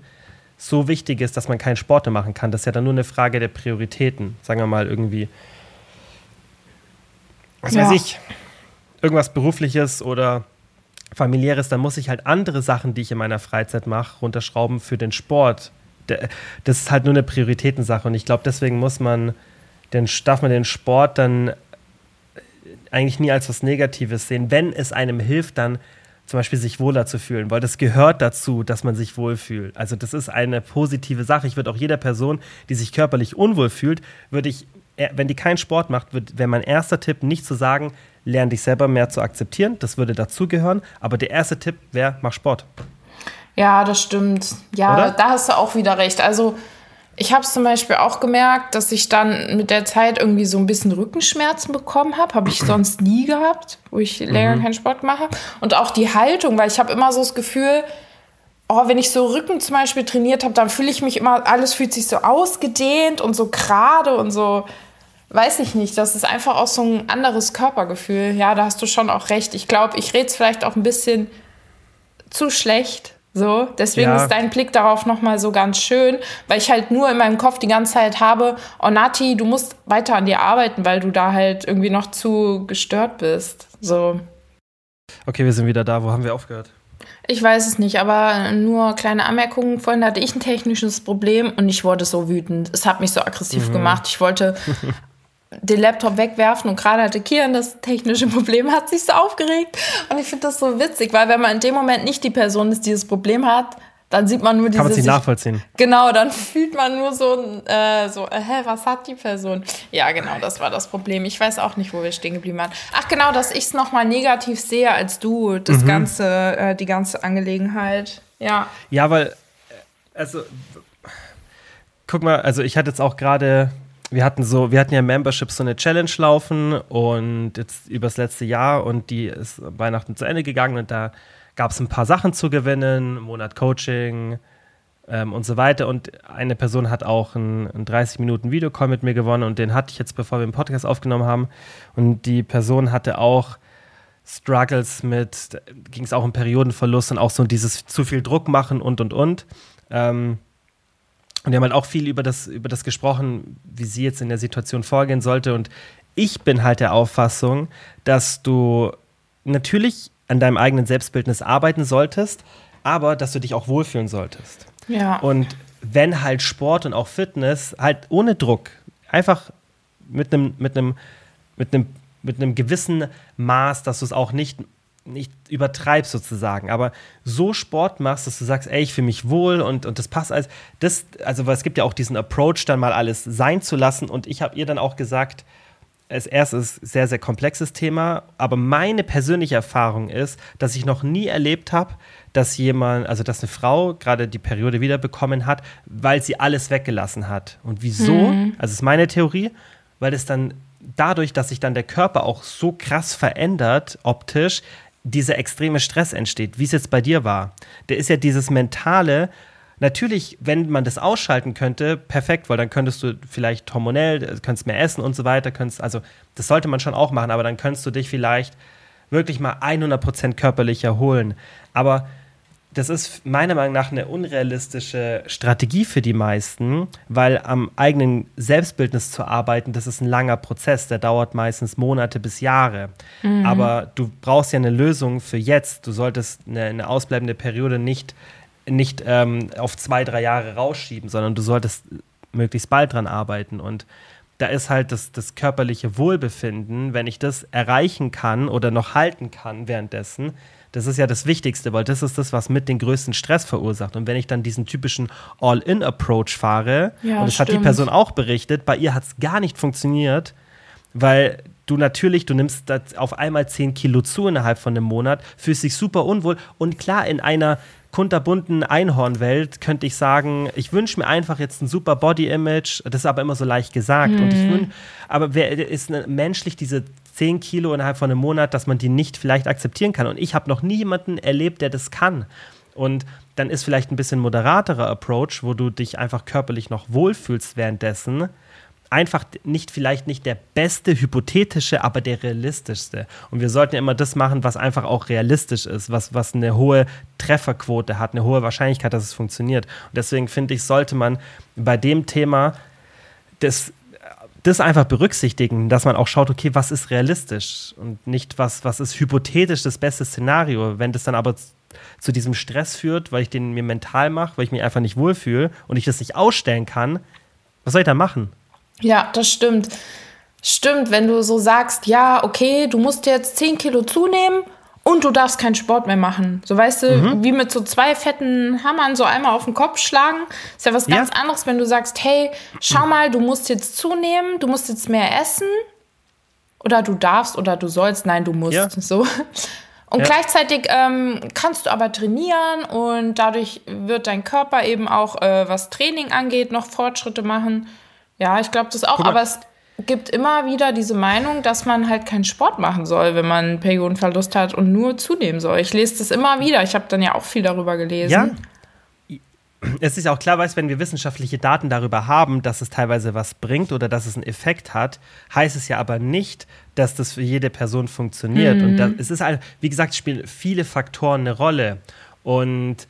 so wichtig ist, dass man keinen Sport mehr machen kann? Das ist ja dann nur eine Frage der Prioritäten. Sagen wir mal irgendwie, was ja. weiß ich, irgendwas Berufliches oder familiäres, dann muss ich halt andere Sachen, die ich in meiner Freizeit mache, runterschrauben für den Sport. Das ist halt nur eine Prioritätensache und ich glaube, deswegen muss man, den, darf man den Sport dann eigentlich nie als was Negatives sehen, wenn es einem hilft, dann zum Beispiel sich wohler zu fühlen, weil das gehört dazu, dass man sich wohlfühlt. Also das ist eine positive Sache. Ich würde auch jeder Person, die sich körperlich unwohl fühlt, würde ich, wenn die keinen Sport macht, wäre mein erster Tipp nicht zu sagen, lern dich selber mehr zu akzeptieren. Das würde dazugehören. Aber der erste Tipp wäre, mach Sport. Ja, das stimmt. Ja, Oder? da hast du auch wieder recht. Also ich habe es zum Beispiel auch gemerkt, dass ich dann mit der Zeit irgendwie so ein bisschen Rückenschmerzen bekommen habe. Habe ich sonst nie gehabt, wo ich länger mhm. keinen Sport mache. Und auch die Haltung, weil ich habe immer so das Gefühl, oh, wenn ich so Rücken zum Beispiel trainiert habe, dann fühle ich mich immer, alles fühlt sich so ausgedehnt und so gerade und so weiß ich nicht, das ist einfach auch so ein anderes Körpergefühl. Ja, da hast du schon auch recht. Ich glaube, ich rede es vielleicht auch ein bisschen zu schlecht. So, deswegen ja. ist dein Blick darauf nochmal so ganz schön, weil ich halt nur in meinem Kopf die ganze Zeit habe, oh Nati, du musst weiter an dir arbeiten, weil du da halt irgendwie noch zu gestört bist. So. Okay, wir sind wieder da. Wo haben wir aufgehört? Ich weiß es nicht, aber nur kleine Anmerkungen. Vorhin hatte ich ein technisches Problem und ich wurde so wütend. Es hat mich so aggressiv mhm. gemacht. Ich wollte den Laptop wegwerfen und gerade hatte Kian das technische Problem, hat sich so aufgeregt. Und ich finde das so witzig, weil wenn man in dem Moment nicht die Person ist, die das Problem hat, dann sieht man nur diese. Kann man sich nachvollziehen. Genau, dann fühlt man nur so, äh, so, äh, hä, was hat die Person? Ja, genau, das war das Problem. Ich weiß auch nicht, wo wir stehen geblieben waren. Ach, genau, dass ich es nochmal negativ sehe als du, das mhm. ganze, äh, die ganze Angelegenheit. Ja. Ja, weil, äh, also, guck mal, also ich hatte jetzt auch gerade wir hatten so, wir hatten ja Membership so eine Challenge laufen und jetzt übers letzte Jahr und die ist Weihnachten zu Ende gegangen und da gab es ein paar Sachen zu gewinnen, Monat Coaching ähm, und so weiter. Und eine Person hat auch einen, einen 30 Minuten Videocall mit mir gewonnen und den hatte ich jetzt, bevor wir den Podcast aufgenommen haben. Und die Person hatte auch Struggles mit, ging es auch um Periodenverlust und auch so dieses zu viel Druck machen und und und. Ähm, und wir haben halt auch viel über das, über das gesprochen, wie sie jetzt in der Situation vorgehen sollte. Und ich bin halt der Auffassung, dass du natürlich an deinem eigenen Selbstbildnis arbeiten solltest, aber dass du dich auch wohlfühlen solltest. Ja. Und wenn halt Sport und auch Fitness halt ohne Druck, einfach mit einem mit einem mit einem mit einem gewissen Maß, dass du es auch nicht nicht übertreibst sozusagen, aber so Sport machst, dass du sagst, ey, ich fühle mich wohl und, und das passt alles. Das, also, weil es gibt ja auch diesen Approach, dann mal alles sein zu lassen. Und ich habe ihr dann auch gesagt, als erstes sehr, sehr komplexes Thema, aber meine persönliche Erfahrung ist, dass ich noch nie erlebt habe, dass jemand, also dass eine Frau gerade die Periode wiederbekommen hat, weil sie alles weggelassen hat. Und wieso? Mhm. Also ist meine Theorie, weil es dann dadurch, dass sich dann der Körper auch so krass verändert, optisch, dieser extreme Stress entsteht, wie es jetzt bei dir war. Der ist ja dieses mentale, Natürlich, wenn man das ausschalten könnte, perfekt, weil dann könntest du vielleicht hormonell, äh, könntest mehr essen und so weiter, könntest, also das sollte man schon auch machen, aber dann könntest du dich vielleicht wirklich mal 100% körperlich erholen. Aber das ist meiner Meinung nach eine unrealistische Strategie für die meisten, weil am eigenen Selbstbildnis zu arbeiten, das ist ein langer Prozess, der dauert meistens Monate bis Jahre. Mhm. Aber du brauchst ja eine Lösung für jetzt. Du solltest eine, eine ausbleibende Periode nicht nicht ähm, auf zwei, drei Jahre rausschieben, sondern du solltest möglichst bald dran arbeiten. Und da ist halt das, das körperliche Wohlbefinden, wenn ich das erreichen kann oder noch halten kann währenddessen, das ist ja das Wichtigste, weil das ist das, was mit den größten Stress verursacht. Und wenn ich dann diesen typischen All-In-Approach fahre, ja, und das stimmt. hat die Person auch berichtet, bei ihr hat es gar nicht funktioniert, weil du natürlich, du nimmst auf einmal 10 Kilo zu innerhalb von einem Monat, fühlst dich super unwohl und klar, in einer kunterbunten Einhornwelt könnte ich sagen, ich wünsche mir einfach jetzt ein super Body-Image. Das ist aber immer so leicht gesagt. Mhm. Und ich mhm. wünsch, aber wer ist menschlich diese 10 Kilo innerhalb von einem Monat, dass man die nicht vielleicht akzeptieren kann? Und ich habe noch nie jemanden erlebt, der das kann. Und dann ist vielleicht ein bisschen moderaterer Approach, wo du dich einfach körperlich noch wohlfühlst währenddessen einfach nicht vielleicht nicht der beste hypothetische, aber der realistischste. Und wir sollten ja immer das machen, was einfach auch realistisch ist, was, was eine hohe Trefferquote hat, eine hohe Wahrscheinlichkeit, dass es funktioniert. Und deswegen finde ich, sollte man bei dem Thema das, das einfach berücksichtigen, dass man auch schaut, okay, was ist realistisch und nicht was, was ist hypothetisch das beste Szenario. Wenn das dann aber zu diesem Stress führt, weil ich den mir mental mache, weil ich mich einfach nicht wohlfühle und ich das nicht ausstellen kann, was soll ich da machen? Ja, das stimmt. Stimmt, wenn du so sagst, ja, okay, du musst jetzt 10 Kilo zunehmen und du darfst keinen Sport mehr machen. So weißt du, mhm. wie mit so zwei fetten Hammern so einmal auf den Kopf schlagen. Ist ja was ja. ganz anderes, wenn du sagst, hey, schau mal, du musst jetzt zunehmen, du musst jetzt mehr essen. Oder du darfst oder du sollst, nein, du musst. Ja. So. Und ja. gleichzeitig ähm, kannst du aber trainieren und dadurch wird dein Körper eben auch, äh, was Training angeht, noch Fortschritte machen. Ja, ich glaube das auch, aber es gibt immer wieder diese Meinung, dass man halt keinen Sport machen soll, wenn man Periodenverlust hat und nur zunehmen soll. Ich lese das immer wieder. Ich habe dann ja auch viel darüber gelesen. Ja. Es ist auch klar, weißt, wenn wir wissenschaftliche Daten darüber haben, dass es teilweise was bringt oder dass es einen Effekt hat, heißt es ja aber nicht, dass das für jede Person funktioniert. Mhm. Und da, es ist, wie gesagt, spielen viele Faktoren eine Rolle. Und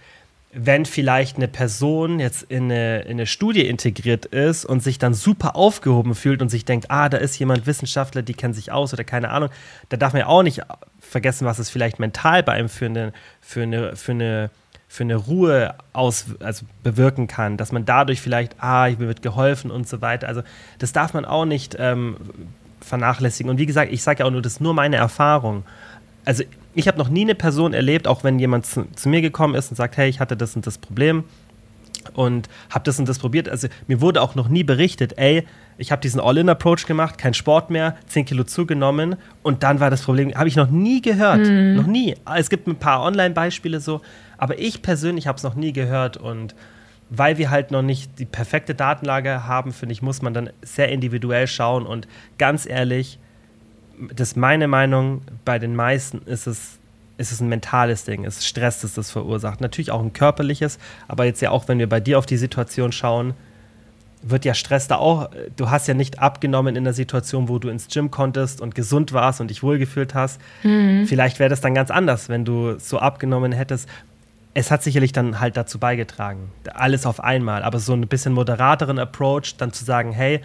wenn vielleicht eine Person jetzt in eine, in eine Studie integriert ist und sich dann super aufgehoben fühlt und sich denkt, ah, da ist jemand Wissenschaftler, die kennt sich aus oder keine Ahnung, da darf man ja auch nicht vergessen, was es vielleicht mental bei einem für eine, für eine, für eine, für eine Ruhe aus, also bewirken kann, dass man dadurch vielleicht, ah, mir wird geholfen und so weiter. Also das darf man auch nicht ähm, vernachlässigen. Und wie gesagt, ich sage ja auch nur, das ist nur meine Erfahrung. Also ich habe noch nie eine Person erlebt, auch wenn jemand zu, zu, mir gekommen ist und sagt, hey, ich hatte das und das Problem und habe das und das probiert. Also mir wurde auch noch nie berichtet, ey, ich habe diesen All-In-Approach gemacht, kein Sport mehr, 10 Kilo zugenommen und dann war das Problem, habe ich noch nie gehört, mhm. noch nie. Es gibt ein paar Online-Beispiele so, aber ich persönlich habe es noch nie gehört und weil wir halt noch nicht die perfekte Datenlage haben, finde ich, muss man dann sehr individuell schauen und ganz ehrlich, das ist meine Meinung, bei den meisten ist es, ist es ein mentales Ding, es ist Stress, das das verursacht. Natürlich auch ein körperliches, aber jetzt ja auch, wenn wir bei dir auf die Situation schauen, wird ja Stress da auch, du hast ja nicht abgenommen in der Situation, wo du ins Gym konntest und gesund warst und dich wohlgefühlt hast. Mhm. Vielleicht wäre das dann ganz anders, wenn du so abgenommen hättest. Es hat sicherlich dann halt dazu beigetragen, alles auf einmal, aber so ein bisschen moderateren Approach, dann zu sagen, hey,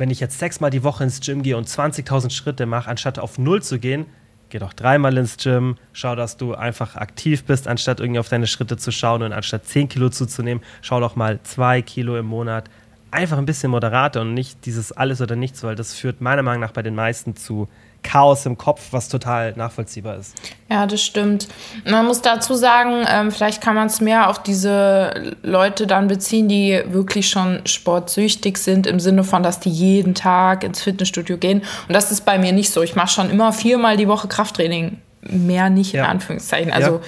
wenn ich jetzt sechsmal die Woche ins Gym gehe und 20.000 Schritte mache, anstatt auf Null zu gehen, geh doch dreimal ins Gym, schau, dass du einfach aktiv bist, anstatt irgendwie auf deine Schritte zu schauen und anstatt 10 Kilo zuzunehmen, schau doch mal 2 Kilo im Monat. Einfach ein bisschen moderater und nicht dieses alles oder nichts, weil das führt meiner Meinung nach bei den meisten zu Chaos im Kopf, was total nachvollziehbar ist. Ja, das stimmt. Man muss dazu sagen, ähm, vielleicht kann man es mehr auf diese Leute dann beziehen, die wirklich schon sportsüchtig sind, im Sinne von, dass die jeden Tag ins Fitnessstudio gehen. Und das ist bei mir nicht so. Ich mache schon immer viermal die Woche Krafttraining. Mehr nicht, ja. in Anführungszeichen. Also ja.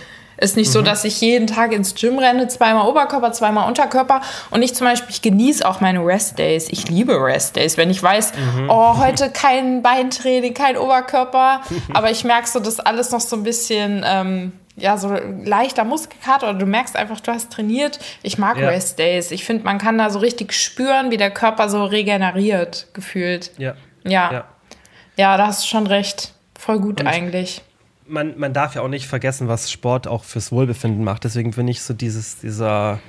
Ist nicht mhm. so, dass ich jeden Tag ins Gym renne, zweimal Oberkörper, zweimal Unterkörper. Und ich zum Beispiel, ich genieße auch meine Rest Days. Ich liebe Rest Days, wenn ich weiß, mhm. oh, heute kein Beintraining, kein Oberkörper. Aber ich merke so, dass alles noch so ein bisschen, ähm, ja, so leichter Muskelkater oder du merkst einfach, du hast trainiert. Ich mag ja. Rest Days. Ich finde, man kann da so richtig spüren, wie der Körper so regeneriert, gefühlt. Ja. Ja. Ja, ja da hast du schon recht. Voll gut Und eigentlich man, man darf ja auch nicht vergessen, was Sport auch fürs Wohlbefinden macht. Deswegen bin ich so dieses, dieser,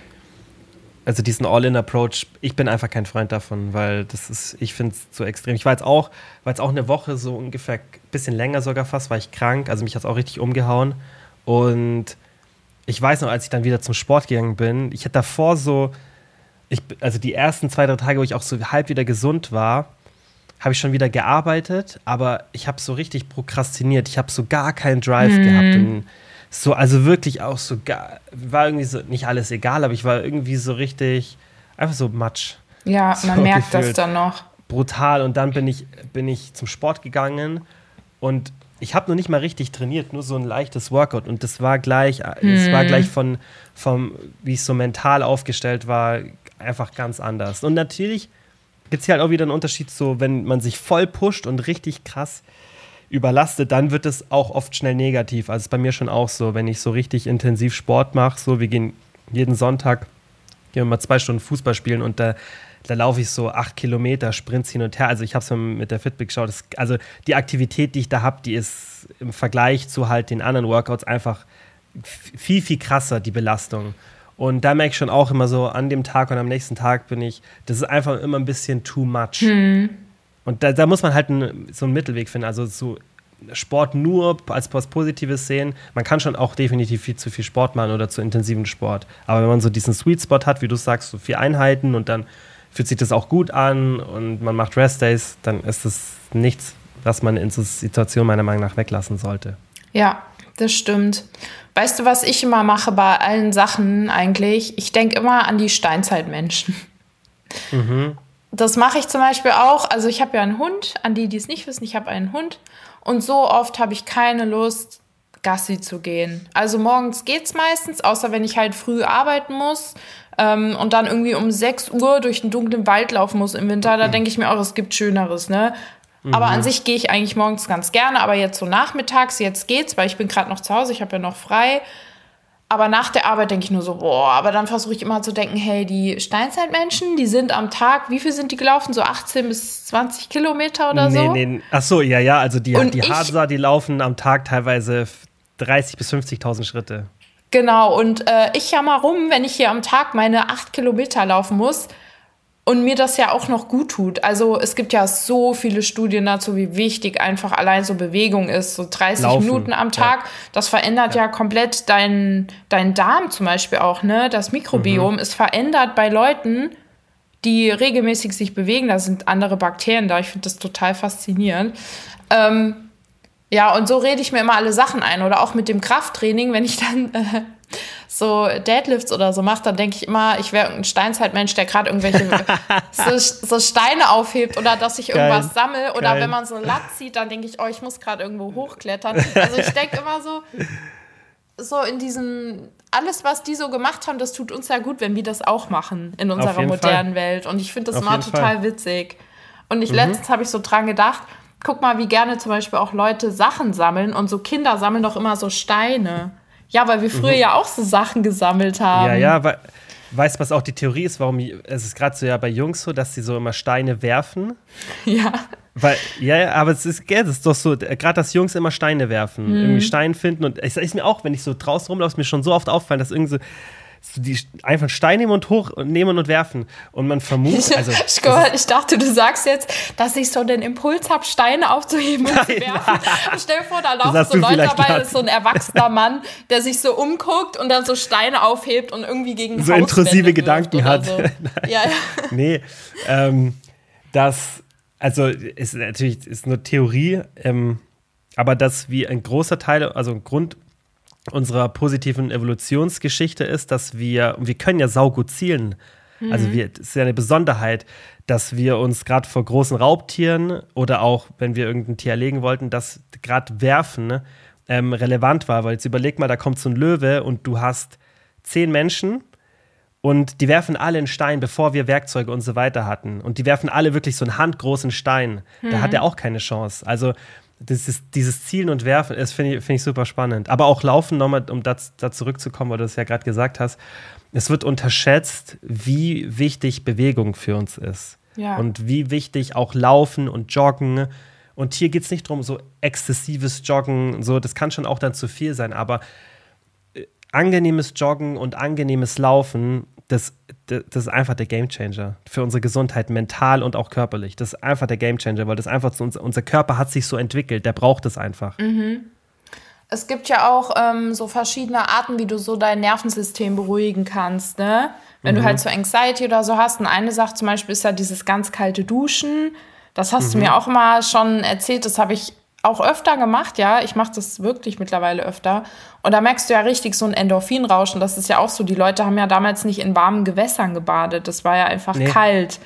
also diesen All-In-Approach, ich bin einfach kein Freund davon, weil das ist, ich finde es zu extrem. Ich war jetzt auch, war jetzt auch eine Woche so ungefähr, ein bisschen länger sogar fast, war ich krank, also mich hat es auch richtig umgehauen. Und ich weiß noch, als ich dann wieder zum Sport gegangen bin, ich hatte davor so, ich, also die ersten zwei, drei Tage, wo ich auch so halb wieder gesund war, habe ich schon wieder gearbeitet, aber ich habe so richtig prokrastiniert. Ich habe so gar keinen Drive mhm. gehabt. Und so, also wirklich auch so, gar, war irgendwie so, nicht alles egal, aber ich war irgendwie so richtig, einfach so matsch. Ja, so man merkt gefühlt. das dann noch. Brutal. Und dann bin ich, bin ich zum Sport gegangen und ich habe noch nicht mal richtig trainiert, nur so ein leichtes Workout. Und das war gleich, es war mhm. gleich von, vom, wie ich so mental aufgestellt war, einfach ganz anders. Und natürlich gibt es hier halt auch wieder einen Unterschied, so wenn man sich voll pusht und richtig krass überlastet, dann wird es auch oft schnell negativ. Also ist bei mir schon auch so, wenn ich so richtig intensiv Sport mache, so wir gehen jeden Sonntag, gehen wir mal zwei Stunden Fußball spielen und da, da laufe ich so acht Kilometer, Sprints hin und her. Also ich habe es mit der Fitbit geschaut. Das, also die Aktivität, die ich da habe, die ist im Vergleich zu halt den anderen Workouts einfach viel, viel krasser, die Belastung. Und da merke ich schon auch immer so, an dem Tag und am nächsten Tag bin ich, das ist einfach immer ein bisschen too much. Hm. Und da, da, muss man halt ein, so einen Mittelweg finden. Also so Sport nur als was Positives sehen. Man kann schon auch definitiv viel zu viel Sport machen oder zu intensiven Sport. Aber wenn man so diesen Sweet Spot hat, wie du sagst, so vier Einheiten und dann fühlt sich das auch gut an und man macht Rest Days, dann ist das nichts, was man in so Situationen meiner Meinung nach weglassen sollte. Ja, das stimmt. Weißt du, was ich immer mache bei allen Sachen eigentlich? Ich denke immer an die Steinzeitmenschen. Mhm. Das mache ich zum Beispiel auch. Also ich habe ja einen Hund. An die, die es nicht wissen, ich habe einen Hund. Und so oft habe ich keine Lust, Gassi zu gehen. Also morgens geht es meistens, außer wenn ich halt früh arbeiten muss ähm, und dann irgendwie um 6 Uhr durch den dunklen Wald laufen muss im Winter. Da denke ich mir auch, es gibt Schöneres, ne? Mhm. Aber an mhm. sich gehe ich eigentlich morgens ganz gerne, aber jetzt so nachmittags, jetzt geht's, weil ich bin gerade noch zu Hause, ich habe ja noch frei. Aber nach der Arbeit denke ich nur so, boah, aber dann versuche ich immer zu denken, hey, die Steinzeitmenschen, die sind am Tag, wie viel sind die gelaufen? So 18 bis 20 Kilometer oder nee, so? Nee, ach so, ja, ja, also die, die Hadza, die laufen am Tag teilweise 30 bis 50.000 Schritte. Genau, und äh, ich jammer rum, wenn ich hier am Tag meine acht Kilometer laufen muss und mir das ja auch noch gut tut. Also es gibt ja so viele Studien dazu, wie wichtig einfach allein so Bewegung ist. So 30 Laufen. Minuten am Tag, ja. das verändert ja, ja komplett deinen dein Darm zum Beispiel auch. Ne? Das Mikrobiom mhm. ist verändert bei Leuten, die regelmäßig sich bewegen. Da sind andere Bakterien da. Ich finde das total faszinierend. Ähm, ja, und so rede ich mir immer alle Sachen ein. Oder auch mit dem Krafttraining, wenn ich dann äh, so Deadlifts oder so mache, dann denke ich immer, ich wäre ein Steinzeitmensch, der gerade irgendwelche so, so, Steine aufhebt oder dass ich irgendwas sammle. Oder Geil. wenn man so ein Latt zieht, dann denke ich, oh, ich muss gerade irgendwo hochklettern. Also ich denke immer so, so in diesen, alles, was die so gemacht haben, das tut uns ja gut, wenn wir das auch machen in unserer modernen Fall. Welt. Und ich finde das Auf mal total Fall. witzig. Und ich mhm. letztens habe ich so dran gedacht, guck mal, wie gerne zum Beispiel auch Leute Sachen sammeln und so Kinder sammeln doch immer so Steine. Ja, weil wir früher mhm. ja auch so Sachen gesammelt haben. Ja, ja, weil. Weißt du, was auch die Theorie ist, warum es ist gerade so ja bei Jungs so, dass sie so immer Steine werfen? Ja. Weil, ja, ja, aber es ist, gell, es ist doch so, gerade dass Jungs immer Steine werfen, mhm. irgendwie Steine finden. Und es ist mir auch, wenn ich so draußen rumlaufe, ist mir schon so oft auffallen, dass irgendwie so, die einfach Stein nehmen und hoch und nehmen und werfen. Und man vermutet. Also, ich, dachte, du sagst jetzt, dass ich so den Impuls habe, Steine aufzuheben und nein, zu werfen. Nein. Stell dir vor, da laufen so Leute dabei, das ist so ein erwachsener Mann, der sich so umguckt und dann so Steine aufhebt und irgendwie gegen So intrusive Gedanken hat. So. ja, ja. Nee, ähm, das, also ist natürlich ist nur Theorie, ähm, aber dass wie ein großer Teil, also ein Grund unserer positiven Evolutionsgeschichte ist, dass wir, wir können ja saugut zielen. Also mhm. Also wir, es ist ja eine Besonderheit, dass wir uns gerade vor großen Raubtieren oder auch, wenn wir irgendein Tier erlegen wollten, dass gerade Werfen ähm, relevant war. Weil jetzt überleg mal, da kommt so ein Löwe und du hast zehn Menschen und die werfen alle einen Stein, bevor wir Werkzeuge und so weiter hatten. Und die werfen alle wirklich so einen handgroßen Stein. Mhm. Da hat mhm. er auch keine Chance. Also ist, dieses Zielen und Werfen, das finde ich, find ich super spannend. Aber auch Laufen, nochmal, um da, da zurückzukommen, weil du das ja gerade gesagt hast, es wird unterschätzt, wie wichtig Bewegung für uns ist. Ja. Und wie wichtig auch Laufen und Joggen. Und hier geht es nicht darum, so exzessives Joggen, so, das kann schon auch dann zu viel sein, aber äh, angenehmes Joggen und angenehmes Laufen das, das, das, ist einfach der Gamechanger für unsere Gesundheit, mental und auch körperlich. Das ist einfach der Gamechanger, weil das einfach so, unser, unser Körper hat sich so entwickelt, der braucht es einfach. Mhm. Es gibt ja auch ähm, so verschiedene Arten, wie du so dein Nervensystem beruhigen kannst, ne? Wenn mhm. du halt so Anxiety oder so hast. Und eine Sache zum Beispiel ist ja dieses ganz kalte Duschen. Das hast mhm. du mir auch mal schon erzählt. Das habe ich auch öfter gemacht, ja. Ich mache das wirklich mittlerweile öfter. Und da merkst du ja richtig so ein Endorphinrauschen. Das ist ja auch so. Die Leute haben ja damals nicht in warmen Gewässern gebadet. Das war ja einfach nee. kalt.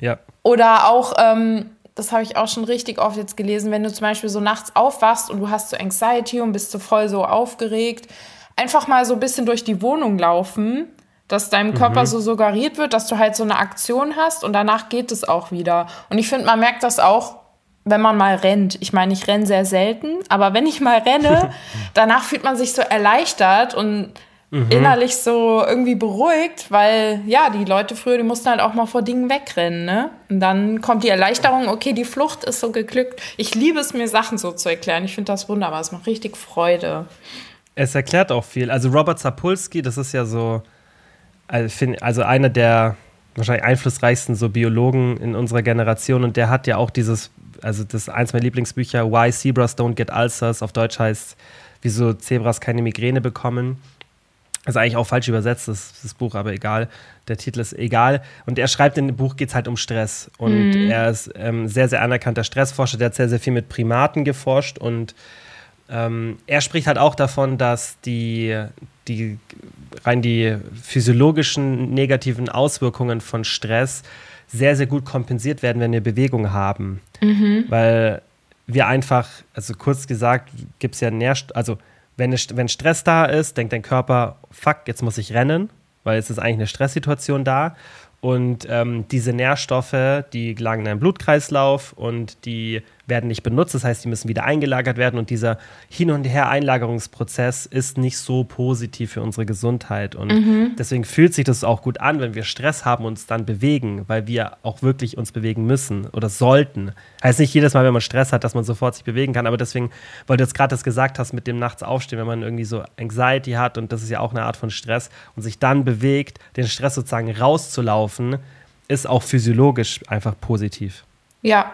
Ja. Oder auch, ähm, das habe ich auch schon richtig oft jetzt gelesen, wenn du zum Beispiel so nachts aufwachst und du hast so Anxiety und bist so voll so aufgeregt, einfach mal so ein bisschen durch die Wohnung laufen, dass deinem Körper mhm. so suggeriert wird, dass du halt so eine Aktion hast und danach geht es auch wieder. Und ich finde, man merkt das auch wenn man mal rennt. Ich meine, ich renne sehr selten, aber wenn ich mal renne, danach fühlt man sich so erleichtert und mhm. innerlich so irgendwie beruhigt, weil ja, die Leute früher, die mussten halt auch mal vor Dingen wegrennen, ne? Und dann kommt die Erleichterung, okay, die Flucht ist so geglückt. Ich liebe es, mir Sachen so zu erklären. Ich finde das wunderbar, es macht richtig Freude. Es erklärt auch viel. Also Robert Sapolsky, das ist ja so, also, also einer der wahrscheinlich einflussreichsten so Biologen in unserer Generation und der hat ja auch dieses also das ist eins meiner Lieblingsbücher, Why Zebras Don't Get Ulcers, auf Deutsch heißt, wieso Zebras keine Migräne bekommen. Das ist eigentlich auch falsch übersetzt, das, das Buch, aber egal. Der Titel ist egal. Und er schreibt in dem Buch, geht es halt um Stress. Und mhm. er ist ähm, sehr, sehr anerkannter Stressforscher, der hat sehr, sehr viel mit Primaten geforscht. Und ähm, er spricht halt auch davon, dass die, die rein die physiologischen negativen Auswirkungen von Stress sehr, sehr gut kompensiert werden, wenn wir Bewegung haben. Mhm. Weil wir einfach, also kurz gesagt, gibt es ja Nährstoffe, also wenn, wenn Stress da ist, denkt dein Körper, fuck, jetzt muss ich rennen, weil jetzt ist eigentlich eine Stresssituation da. Und ähm, diese Nährstoffe, die gelangen in deinen Blutkreislauf und die werden nicht benutzt. Das heißt, die müssen wieder eingelagert werden und dieser Hin- und Her-Einlagerungsprozess ist nicht so positiv für unsere Gesundheit. Und mhm. deswegen fühlt sich das auch gut an, wenn wir Stress haben und uns dann bewegen, weil wir auch wirklich uns bewegen müssen oder sollten. Heißt nicht jedes Mal, wenn man Stress hat, dass man sofort sich bewegen kann, aber deswegen, weil du jetzt gerade das gesagt hast mit dem Nachts aufstehen, wenn man irgendwie so Anxiety hat und das ist ja auch eine Art von Stress und sich dann bewegt, den Stress sozusagen rauszulaufen, ist auch physiologisch einfach positiv. Ja,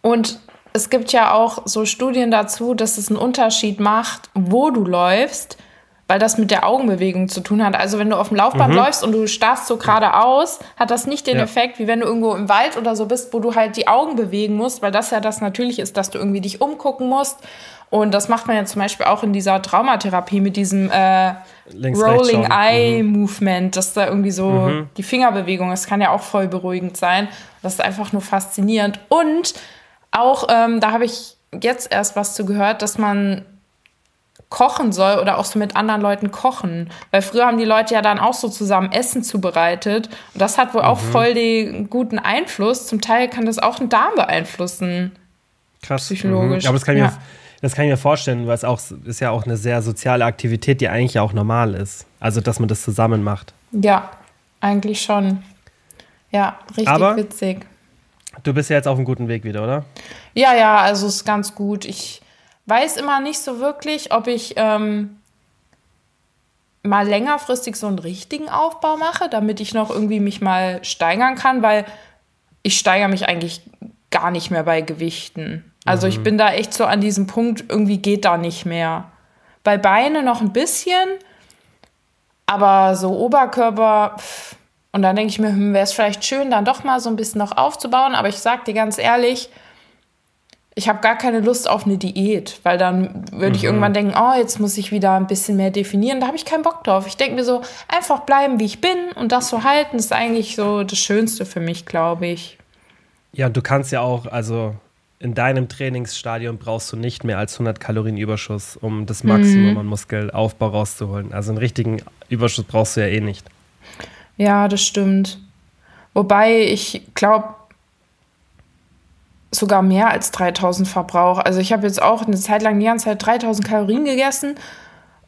und es gibt ja auch so Studien dazu, dass es einen Unterschied macht, wo du läufst, weil das mit der Augenbewegung zu tun hat. Also wenn du auf dem Laufband mhm. läufst und du starrst so geradeaus, hat das nicht den ja. Effekt, wie wenn du irgendwo im Wald oder so bist, wo du halt die Augen bewegen musst, weil das ja das natürlich ist, dass du irgendwie dich umgucken musst. Und das macht man ja zum Beispiel auch in dieser Traumatherapie mit diesem äh, Rolling Eye mhm. Movement, dass da irgendwie so mhm. die Fingerbewegung, das kann ja auch voll beruhigend sein. Das ist einfach nur faszinierend. Und auch, ähm, da habe ich jetzt erst was zu gehört, dass man kochen soll oder auch so mit anderen Leuten kochen. Weil früher haben die Leute ja dann auch so zusammen Essen zubereitet. Und das hat wohl mhm. auch voll den guten Einfluss. Zum Teil kann das auch den Darm beeinflussen. Krass. Psychologisch. Mhm. Aber das kann, ich ja. mir, das kann ich mir vorstellen, weil es auch ist ja auch eine sehr soziale Aktivität, die eigentlich ja auch normal ist. Also, dass man das zusammen macht. Ja, eigentlich schon. Ja, richtig Aber witzig. Du bist ja jetzt auf einem guten Weg wieder, oder? Ja, ja, also ist ganz gut. Ich weiß immer nicht so wirklich, ob ich ähm, mal längerfristig so einen richtigen Aufbau mache, damit ich noch irgendwie mich mal steigern kann, weil ich steigere mich eigentlich gar nicht mehr bei Gewichten. Also mhm. ich bin da echt so an diesem Punkt, irgendwie geht da nicht mehr. Bei Beine noch ein bisschen, aber so Oberkörper, pff, und dann denke ich mir, hm, wäre es vielleicht schön, dann doch mal so ein bisschen noch aufzubauen. Aber ich sage dir ganz ehrlich, ich habe gar keine Lust auf eine Diät, weil dann würde mhm. ich irgendwann denken, oh, jetzt muss ich wieder ein bisschen mehr definieren. Da habe ich keinen Bock drauf. Ich denke mir so, einfach bleiben, wie ich bin und das so halten, ist eigentlich so das Schönste für mich, glaube ich. Ja, du kannst ja auch, also in deinem Trainingsstadion brauchst du nicht mehr als 100 Kalorien Überschuss, um das Maximum mhm. an Muskelaufbau rauszuholen. Also einen richtigen Überschuss brauchst du ja eh nicht. Ja, das stimmt. Wobei ich glaube, sogar mehr als 3000 Verbrauch. Also ich habe jetzt auch eine Zeit lang die ganze Zeit 3000 Kalorien gegessen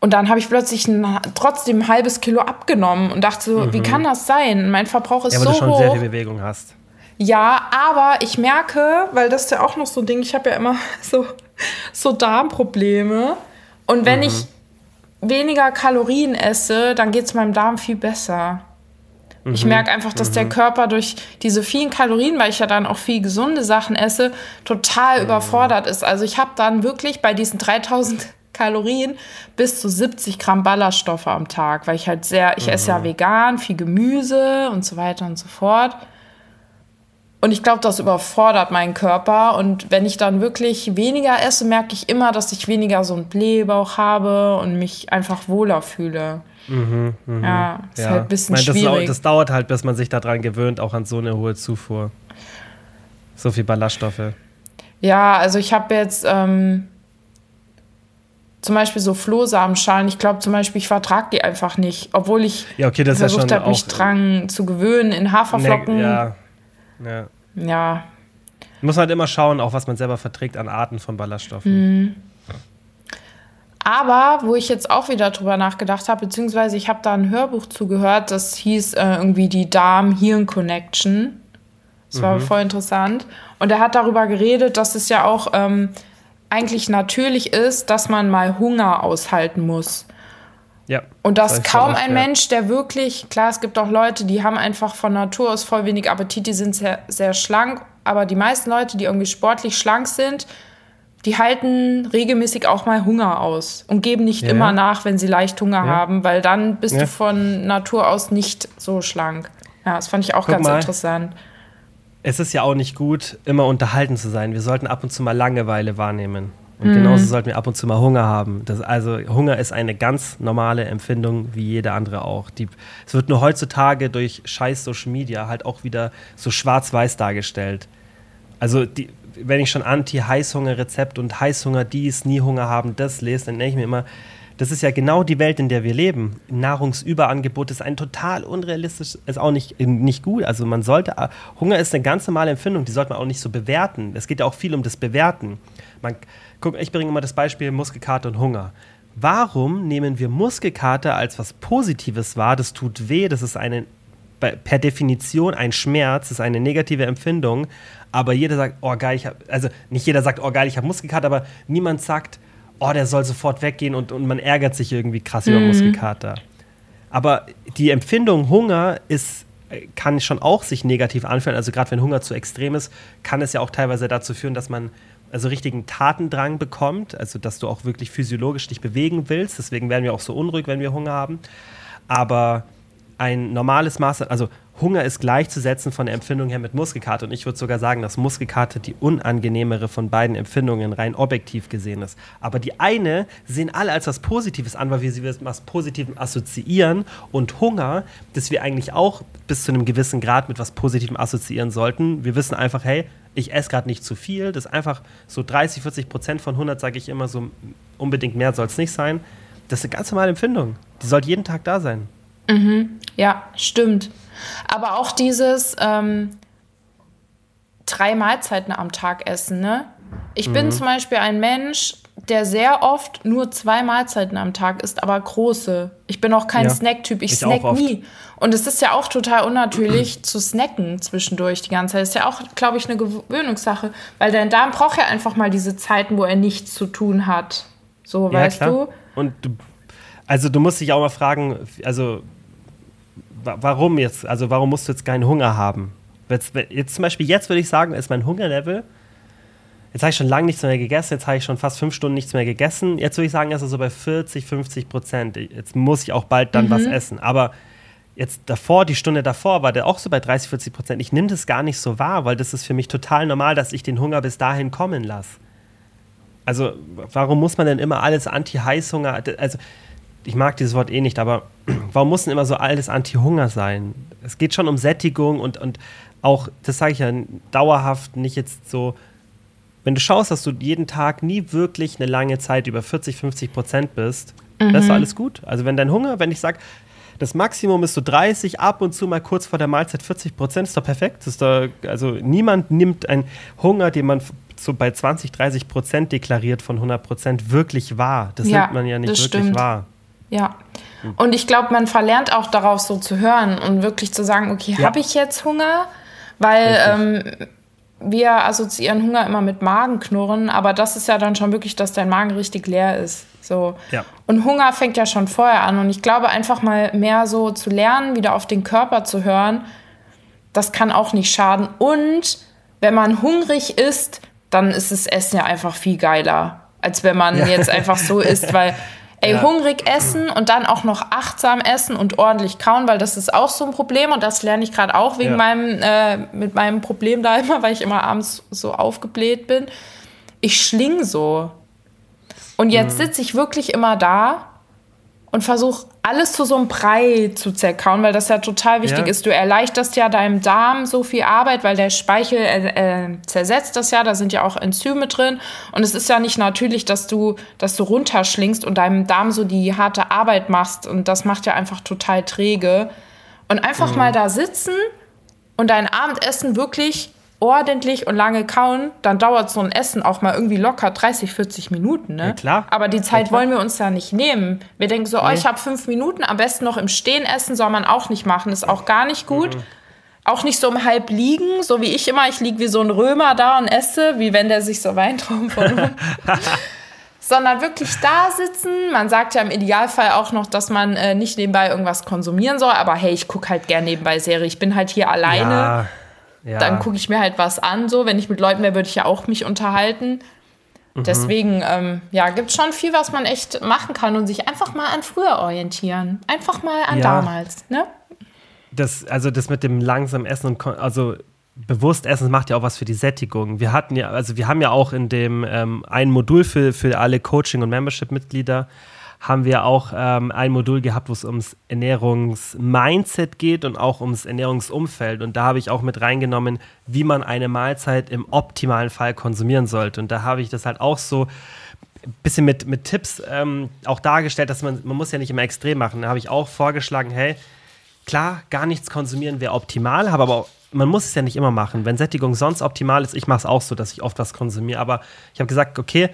und dann habe ich plötzlich ein, trotzdem ein halbes Kilo abgenommen und dachte so, mhm. wie kann das sein? Mein Verbrauch ist ja, so hoch. Ja, weil du schon sehr viel Bewegung hast. Ja, aber ich merke, weil das ist ja auch noch so ein Ding, ich habe ja immer so, so Darmprobleme und wenn mhm. ich weniger Kalorien esse, dann geht es meinem Darm viel besser. Ich mhm. merke einfach, dass mhm. der Körper durch diese vielen Kalorien, weil ich ja dann auch viel gesunde Sachen esse, total mhm. überfordert ist. Also ich habe dann wirklich bei diesen 3000 Kalorien bis zu 70 Gramm Ballaststoffe am Tag, weil ich halt sehr, ich esse ja mhm. vegan, viel Gemüse und so weiter und so fort. Und ich glaube, das überfordert meinen Körper. Und wenn ich dann wirklich weniger esse, merke ich immer, dass ich weniger so einen Blähbauch habe und mich einfach wohler fühle. Mhm, mh. Ja, ist ja. halt ein bisschen meine, das schwierig. das dauert halt, bis man sich daran gewöhnt, auch an so eine hohe Zufuhr. So viel Ballaststoffe. Ja, also ich habe jetzt ähm, zum Beispiel so Flohsamenschalen. Ich glaube zum Beispiel, ich vertrage die einfach nicht, obwohl ich ja, okay, versucht ja habe, mich dran zu gewöhnen in Haferflocken. Ne, ja. ja. Ja. Muss man halt immer schauen, auch was man selber verträgt an Arten von Ballaststoffen. Mhm. Aber wo ich jetzt auch wieder drüber nachgedacht habe, beziehungsweise ich habe da ein Hörbuch zugehört, das hieß äh, irgendwie die Darm-Hirn-Connection. Das war mhm. voll interessant. Und er hat darüber geredet, dass es ja auch ähm, eigentlich natürlich ist, dass man mal Hunger aushalten muss. Ja. Und dass das kaum ein Mensch, der wirklich, klar, es gibt auch Leute, die haben einfach von Natur aus voll wenig Appetit, die sind sehr, sehr schlank, aber die meisten Leute, die irgendwie sportlich schlank sind, die halten regelmäßig auch mal Hunger aus und geben nicht ja. immer nach, wenn sie leicht Hunger ja. haben, weil dann bist ja. du von Natur aus nicht so schlank. Ja, das fand ich auch Guck ganz mal. interessant. Es ist ja auch nicht gut, immer unterhalten zu sein. Wir sollten ab und zu mal Langeweile wahrnehmen. Und mhm. genauso sollten wir ab und zu mal Hunger haben. Das, also Hunger ist eine ganz normale Empfindung, wie jede andere auch. Die, es wird nur heutzutage durch scheiß Social Media halt auch wieder so schwarz-weiß dargestellt. Also die, wenn ich schon Anti-Heißhunger-Rezept und Heißhunger dies, nie Hunger haben, das lese, dann denke ich mir immer, das ist ja genau die Welt, in der wir leben. Nahrungsüberangebot ist ein total unrealistisch, ist auch nicht, nicht gut. Also man sollte, Hunger ist eine ganz normale Empfindung, die sollte man auch nicht so bewerten. Es geht ja auch viel um das Bewerten. Man, guck, ich bringe immer das Beispiel Muskelkater und Hunger. Warum nehmen wir Muskelkater als was Positives wahr? Das tut weh, das ist eine per Definition ein Schmerz, das ist eine negative Empfindung, aber jeder sagt, oh geil, ich hab, also nicht jeder sagt, oh geil, ich habe Muskelkater, aber niemand sagt, oh, der soll sofort weggehen und, und man ärgert sich irgendwie krass mhm. über Muskelkater. Aber die Empfindung Hunger ist, kann schon auch sich negativ anfühlen. Also gerade wenn Hunger zu extrem ist, kann es ja auch teilweise dazu führen, dass man also richtigen Tatendrang bekommt, also dass du auch wirklich physiologisch dich bewegen willst. Deswegen werden wir auch so unruhig, wenn wir Hunger haben. Aber ein normales Maß, also Hunger ist gleichzusetzen von der Empfindung her mit Muskelkater. Und ich würde sogar sagen, dass Muskelkater die unangenehmere von beiden Empfindungen rein objektiv gesehen ist. Aber die eine sehen alle als was Positives an, weil wir sie mit was Positivem assoziieren. Und Hunger, das wir eigentlich auch bis zu einem gewissen Grad mit was Positivem assoziieren sollten. Wir wissen einfach, hey, ich esse gerade nicht zu viel. Das ist einfach so 30, 40 Prozent von 100, sage ich immer, so unbedingt mehr soll es nicht sein. Das ist eine ganz normale Empfindung. Die sollte jeden Tag da sein. Mhm. Ja, stimmt. Aber auch dieses ähm, drei Mahlzeiten am Tag essen, ne? Ich mhm. bin zum Beispiel ein Mensch, der sehr oft nur zwei Mahlzeiten am Tag isst, aber große. Ich bin auch kein ja, Snack-Typ. Ich, ich snack nie. Und es ist ja auch total unnatürlich zu snacken zwischendurch die ganze Zeit. Das ist ja auch, glaube ich, eine Gewöhnungssache, weil dein Darm braucht ja einfach mal diese Zeiten, wo er nichts zu tun hat. So, ja, weißt klar. du? Und du, also du musst dich auch mal fragen, also warum jetzt? Also warum musst du jetzt keinen Hunger haben? Jetzt, jetzt zum Beispiel, jetzt würde ich sagen, ist mein Hungerlevel. Jetzt habe ich schon lange nichts mehr gegessen, jetzt habe ich schon fast fünf Stunden nichts mehr gegessen. Jetzt würde ich sagen, ist er so bei 40, 50 Prozent. Jetzt muss ich auch bald dann mhm. was essen. Aber jetzt davor, die Stunde davor, war der auch so bei 30, 40 Prozent. Ich nehme das gar nicht so wahr, weil das ist für mich total normal, dass ich den Hunger bis dahin kommen lasse. Also, warum muss man denn immer alles Anti-Heißhunger? Also, ich mag dieses Wort eh nicht, aber warum muss denn immer so alles Anti-Hunger sein? Es geht schon um Sättigung und, und auch, das sage ich ja, dauerhaft nicht jetzt so. Wenn du schaust, dass du jeden Tag nie wirklich eine lange Zeit über 40, 50 Prozent bist, mhm. das ist alles gut. Also wenn dein Hunger, wenn ich sage, das Maximum ist so 30, ab und zu mal kurz vor der Mahlzeit 40 Prozent, ist doch perfekt. Ist doch, also niemand nimmt einen Hunger, den man so bei 20, 30 Prozent deklariert von 100 Prozent wirklich wahr. Das ja, nimmt man ja nicht wirklich stimmt. wahr. Ja. Und ich glaube, man verlernt auch darauf so zu hören und wirklich zu sagen, okay, ja. habe ich jetzt Hunger? Weil ähm, wir assoziieren Hunger immer mit Magenknurren, aber das ist ja dann schon wirklich, dass dein Magen richtig leer ist. So. Ja. Und Hunger fängt ja schon vorher an. Und ich glaube, einfach mal mehr so zu lernen, wieder auf den Körper zu hören, das kann auch nicht schaden. Und wenn man hungrig ist, dann ist das Essen ja einfach viel geiler, als wenn man ja. jetzt einfach so isst, weil Ey, ja. hungrig essen und dann auch noch achtsam essen und ordentlich kauen, weil das ist auch so ein Problem und das lerne ich gerade auch wegen ja. meinem, äh, mit meinem Problem da immer, weil ich immer abends so aufgebläht bin. Ich schling so. Und jetzt mhm. sitze ich wirklich immer da und versuche alles zu so einem Brei zu zerkauen, weil das ja total wichtig ja. ist. Du erleichterst ja deinem Darm so viel Arbeit, weil der Speichel äh, äh, zersetzt das ja, da sind ja auch Enzyme drin und es ist ja nicht natürlich, dass du, dass du runterschlingst und deinem Darm so die harte Arbeit machst und das macht ja einfach total träge. Und einfach mhm. mal da sitzen und dein Abendessen wirklich ordentlich und lange kauen, dann dauert so ein Essen auch mal irgendwie locker 30, 40 Minuten. Ne? Ja, klar. Aber die Zeit ja, wollen wir uns ja nicht nehmen. Wir denken so, oh, ich habe fünf Minuten, am besten noch im Stehen essen, soll man auch nicht machen, ist auch gar nicht gut. Mhm. Auch nicht so im Halb liegen, so wie ich immer. Ich liege wie so ein Römer da und esse, wie wenn der sich so Weintrauben von sondern wirklich da sitzen. Man sagt ja im Idealfall auch noch, dass man äh, nicht nebenbei irgendwas konsumieren soll, aber hey, ich gucke halt gern nebenbei Serie. Ich bin halt hier alleine. Ja. Ja. Dann gucke ich mir halt was an. So, wenn ich mit Leuten wäre, würde ich ja auch mich unterhalten. Mhm. Deswegen, ähm, ja, gibt es schon viel, was man echt machen kann und sich einfach mal an früher orientieren. Einfach mal an ja. damals, ne? Das, also das mit dem langsamen Essen und also bewusst essen macht ja auch was für die Sättigung. Wir hatten ja, also wir haben ja auch in dem ähm, ein Modul für, für alle Coaching- und Membership-Mitglieder haben wir auch ähm, ein Modul gehabt, wo es ums Ernährungsmindset geht und auch ums Ernährungsumfeld. Und da habe ich auch mit reingenommen, wie man eine Mahlzeit im optimalen Fall konsumieren sollte. Und da habe ich das halt auch so ein bisschen mit, mit Tipps ähm, auch dargestellt, dass man, man muss ja nicht immer extrem machen. Da habe ich auch vorgeschlagen, hey, klar, gar nichts konsumieren wäre optimal, aber auch, man muss es ja nicht immer machen. Wenn Sättigung sonst optimal ist, ich mache es auch so, dass ich oft was konsumiere, aber ich habe gesagt, okay,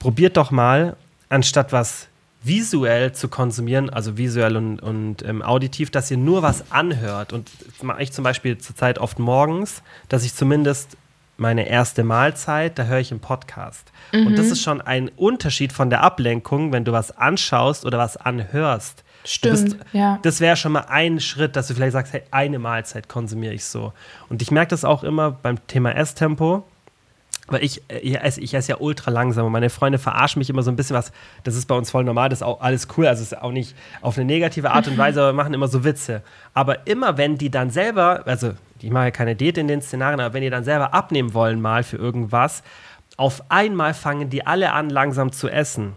probiert doch mal, anstatt was visuell zu konsumieren, also visuell und, und ähm, auditiv, dass ihr nur was anhört. Und das mache ich zum Beispiel zurzeit oft morgens, dass ich zumindest meine erste Mahlzeit, da höre ich einen Podcast. Mhm. Und das ist schon ein Unterschied von der Ablenkung, wenn du was anschaust oder was anhörst. Stimmt, bist, ja. Das wäre schon mal ein Schritt, dass du vielleicht sagst, hey, eine Mahlzeit konsumiere ich so. Und ich merke das auch immer beim Thema Esstempo weil ich, äh, ich, esse, ich esse ja ultra langsam und meine Freunde verarschen mich immer so ein bisschen was. Das ist bei uns voll normal, das ist auch alles cool. Also es ist auch nicht auf eine negative Art und Weise, aber machen immer so Witze. Aber immer wenn die dann selber, also ich mache ja keine Diät in den Szenarien, aber wenn die dann selber abnehmen wollen mal für irgendwas, auf einmal fangen die alle an, langsam zu essen.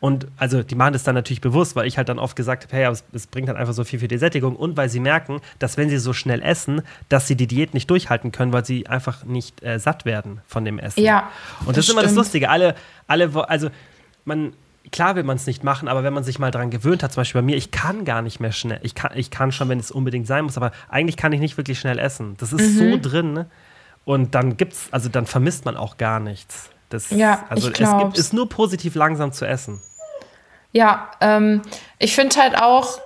Und also die machen das dann natürlich bewusst, weil ich halt dann oft gesagt habe, hey, es, es, bringt halt einfach so viel für die Sättigung und weil sie merken, dass wenn sie so schnell essen, dass sie die Diät nicht durchhalten können, weil sie einfach nicht äh, satt werden von dem Essen. Ja. Und das, das ist immer das Lustige. Alle, alle, also man, klar will man es nicht machen, aber wenn man sich mal daran gewöhnt hat, zum Beispiel bei mir, ich kann gar nicht mehr schnell. Ich kann, ich kann schon, wenn es unbedingt sein muss, aber eigentlich kann ich nicht wirklich schnell essen. Das ist mhm. so drin. Ne? Und dann gibt's, also dann vermisst man auch gar nichts. Das, ja, also ich es gibt, ist nur positiv langsam zu essen. Ja, ähm, ich finde halt auch.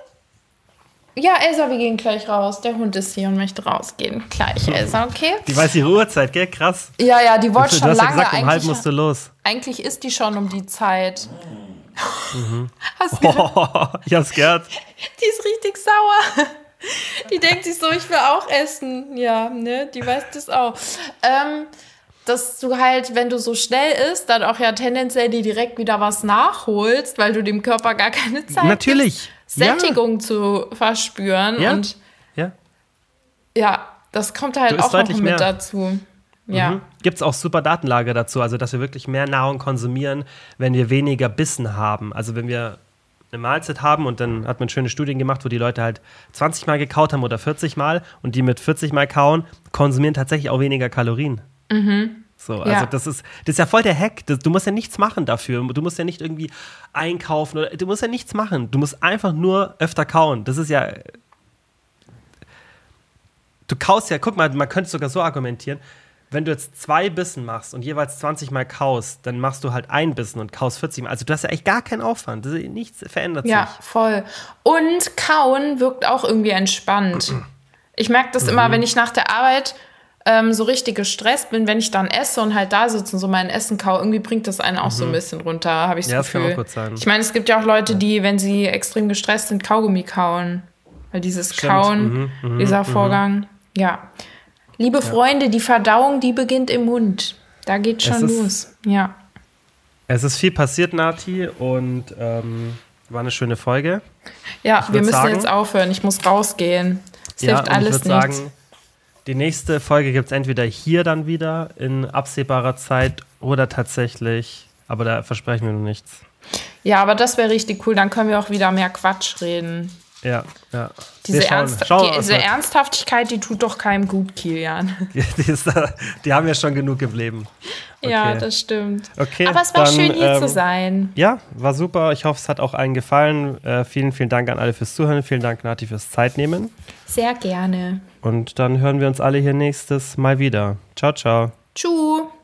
Ja, Elsa, wir gehen gleich raus. Der Hund ist hier und möchte rausgehen. Gleich, Elsa, okay? Die weiß ihre Uhrzeit, gell? Krass. Ja, ja, die wollte schon du hast lange. Ja gesagt, um halb musst du los. Eigentlich ist die schon um die Zeit. Mhm. Hast du oh, ich hab's gehört. Die ist richtig sauer. Die denkt sich so, ich will auch essen. Ja, ne? Die weiß das auch. Ähm, dass du halt, wenn du so schnell isst, dann auch ja tendenziell dir direkt wieder was nachholst, weil du dem Körper gar keine Zeit Natürlich. Gibst, Sättigung ja. zu verspüren. Ja. Und ja. ja, das kommt halt auch noch mit mehr. dazu. Ja. Mhm. Gibt es auch super Datenlage dazu, also dass wir wirklich mehr Nahrung konsumieren, wenn wir weniger Bissen haben. Also wenn wir eine Mahlzeit haben und dann hat man schöne Studien gemacht, wo die Leute halt 20 Mal gekaut haben oder 40 Mal und die mit 40 Mal kauen, konsumieren tatsächlich auch weniger Kalorien. Mhm. So, also ja. das ist, das ist ja voll der Hack. Das, du musst ja nichts machen dafür. Du musst ja nicht irgendwie einkaufen oder du musst ja nichts machen. Du musst einfach nur öfter kauen. Das ist ja. Du kaust ja, guck mal, man könnte sogar so argumentieren, wenn du jetzt zwei Bissen machst und jeweils 20 Mal kaust, dann machst du halt ein Bissen und kaust 40 Mal. Also du hast ja echt gar keinen Aufwand. Ist, nichts verändert ja, sich. Ja, voll. Und kauen wirkt auch irgendwie entspannt. Ich merke das mhm. immer, wenn ich nach der Arbeit ähm, so richtig gestresst bin, wenn ich dann esse und halt da sitze und so mein Essen kau, irgendwie bringt das einen auch mhm. so ein mhm. bisschen runter, habe ich das ja, Gefühl. Das kann auch gut sein. Ich meine, es gibt ja auch Leute, die, wenn sie extrem gestresst sind, Kaugummi kauen. Weil dieses Stimmt. Kauen, mhm, mhm dieser mhm. Vorgang, ja. Liebe ja. Freunde, die Verdauung, die beginnt im Mund. Da geht schon ist, los. Ja. Es ist viel passiert, Nati, und ähm, war eine schöne Folge. Ja, wir müssen sagen, jetzt aufhören. Ich muss rausgehen. Es ja, hilft alles ich nichts. Sagen, die nächste Folge gibt es entweder hier dann wieder in absehbarer Zeit oder tatsächlich, aber da versprechen wir noch nichts. Ja, aber das wäre richtig cool. Dann können wir auch wieder mehr Quatsch reden. Ja, ja. Diese, schauen, Ernst schauen, die, diese Ernsthaftigkeit, die tut doch keinem gut, Kilian. Die, die, ist, die haben ja schon genug im Leben. Okay. Ja, das stimmt. Okay, Aber es war dann, schön, hier ähm, zu sein. Ja, war super. Ich hoffe, es hat auch allen gefallen. Äh, vielen, vielen Dank an alle fürs Zuhören. Vielen Dank, Nati, fürs Zeitnehmen. Sehr gerne. Und dann hören wir uns alle hier nächstes Mal wieder. Ciao, ciao. Tschüss.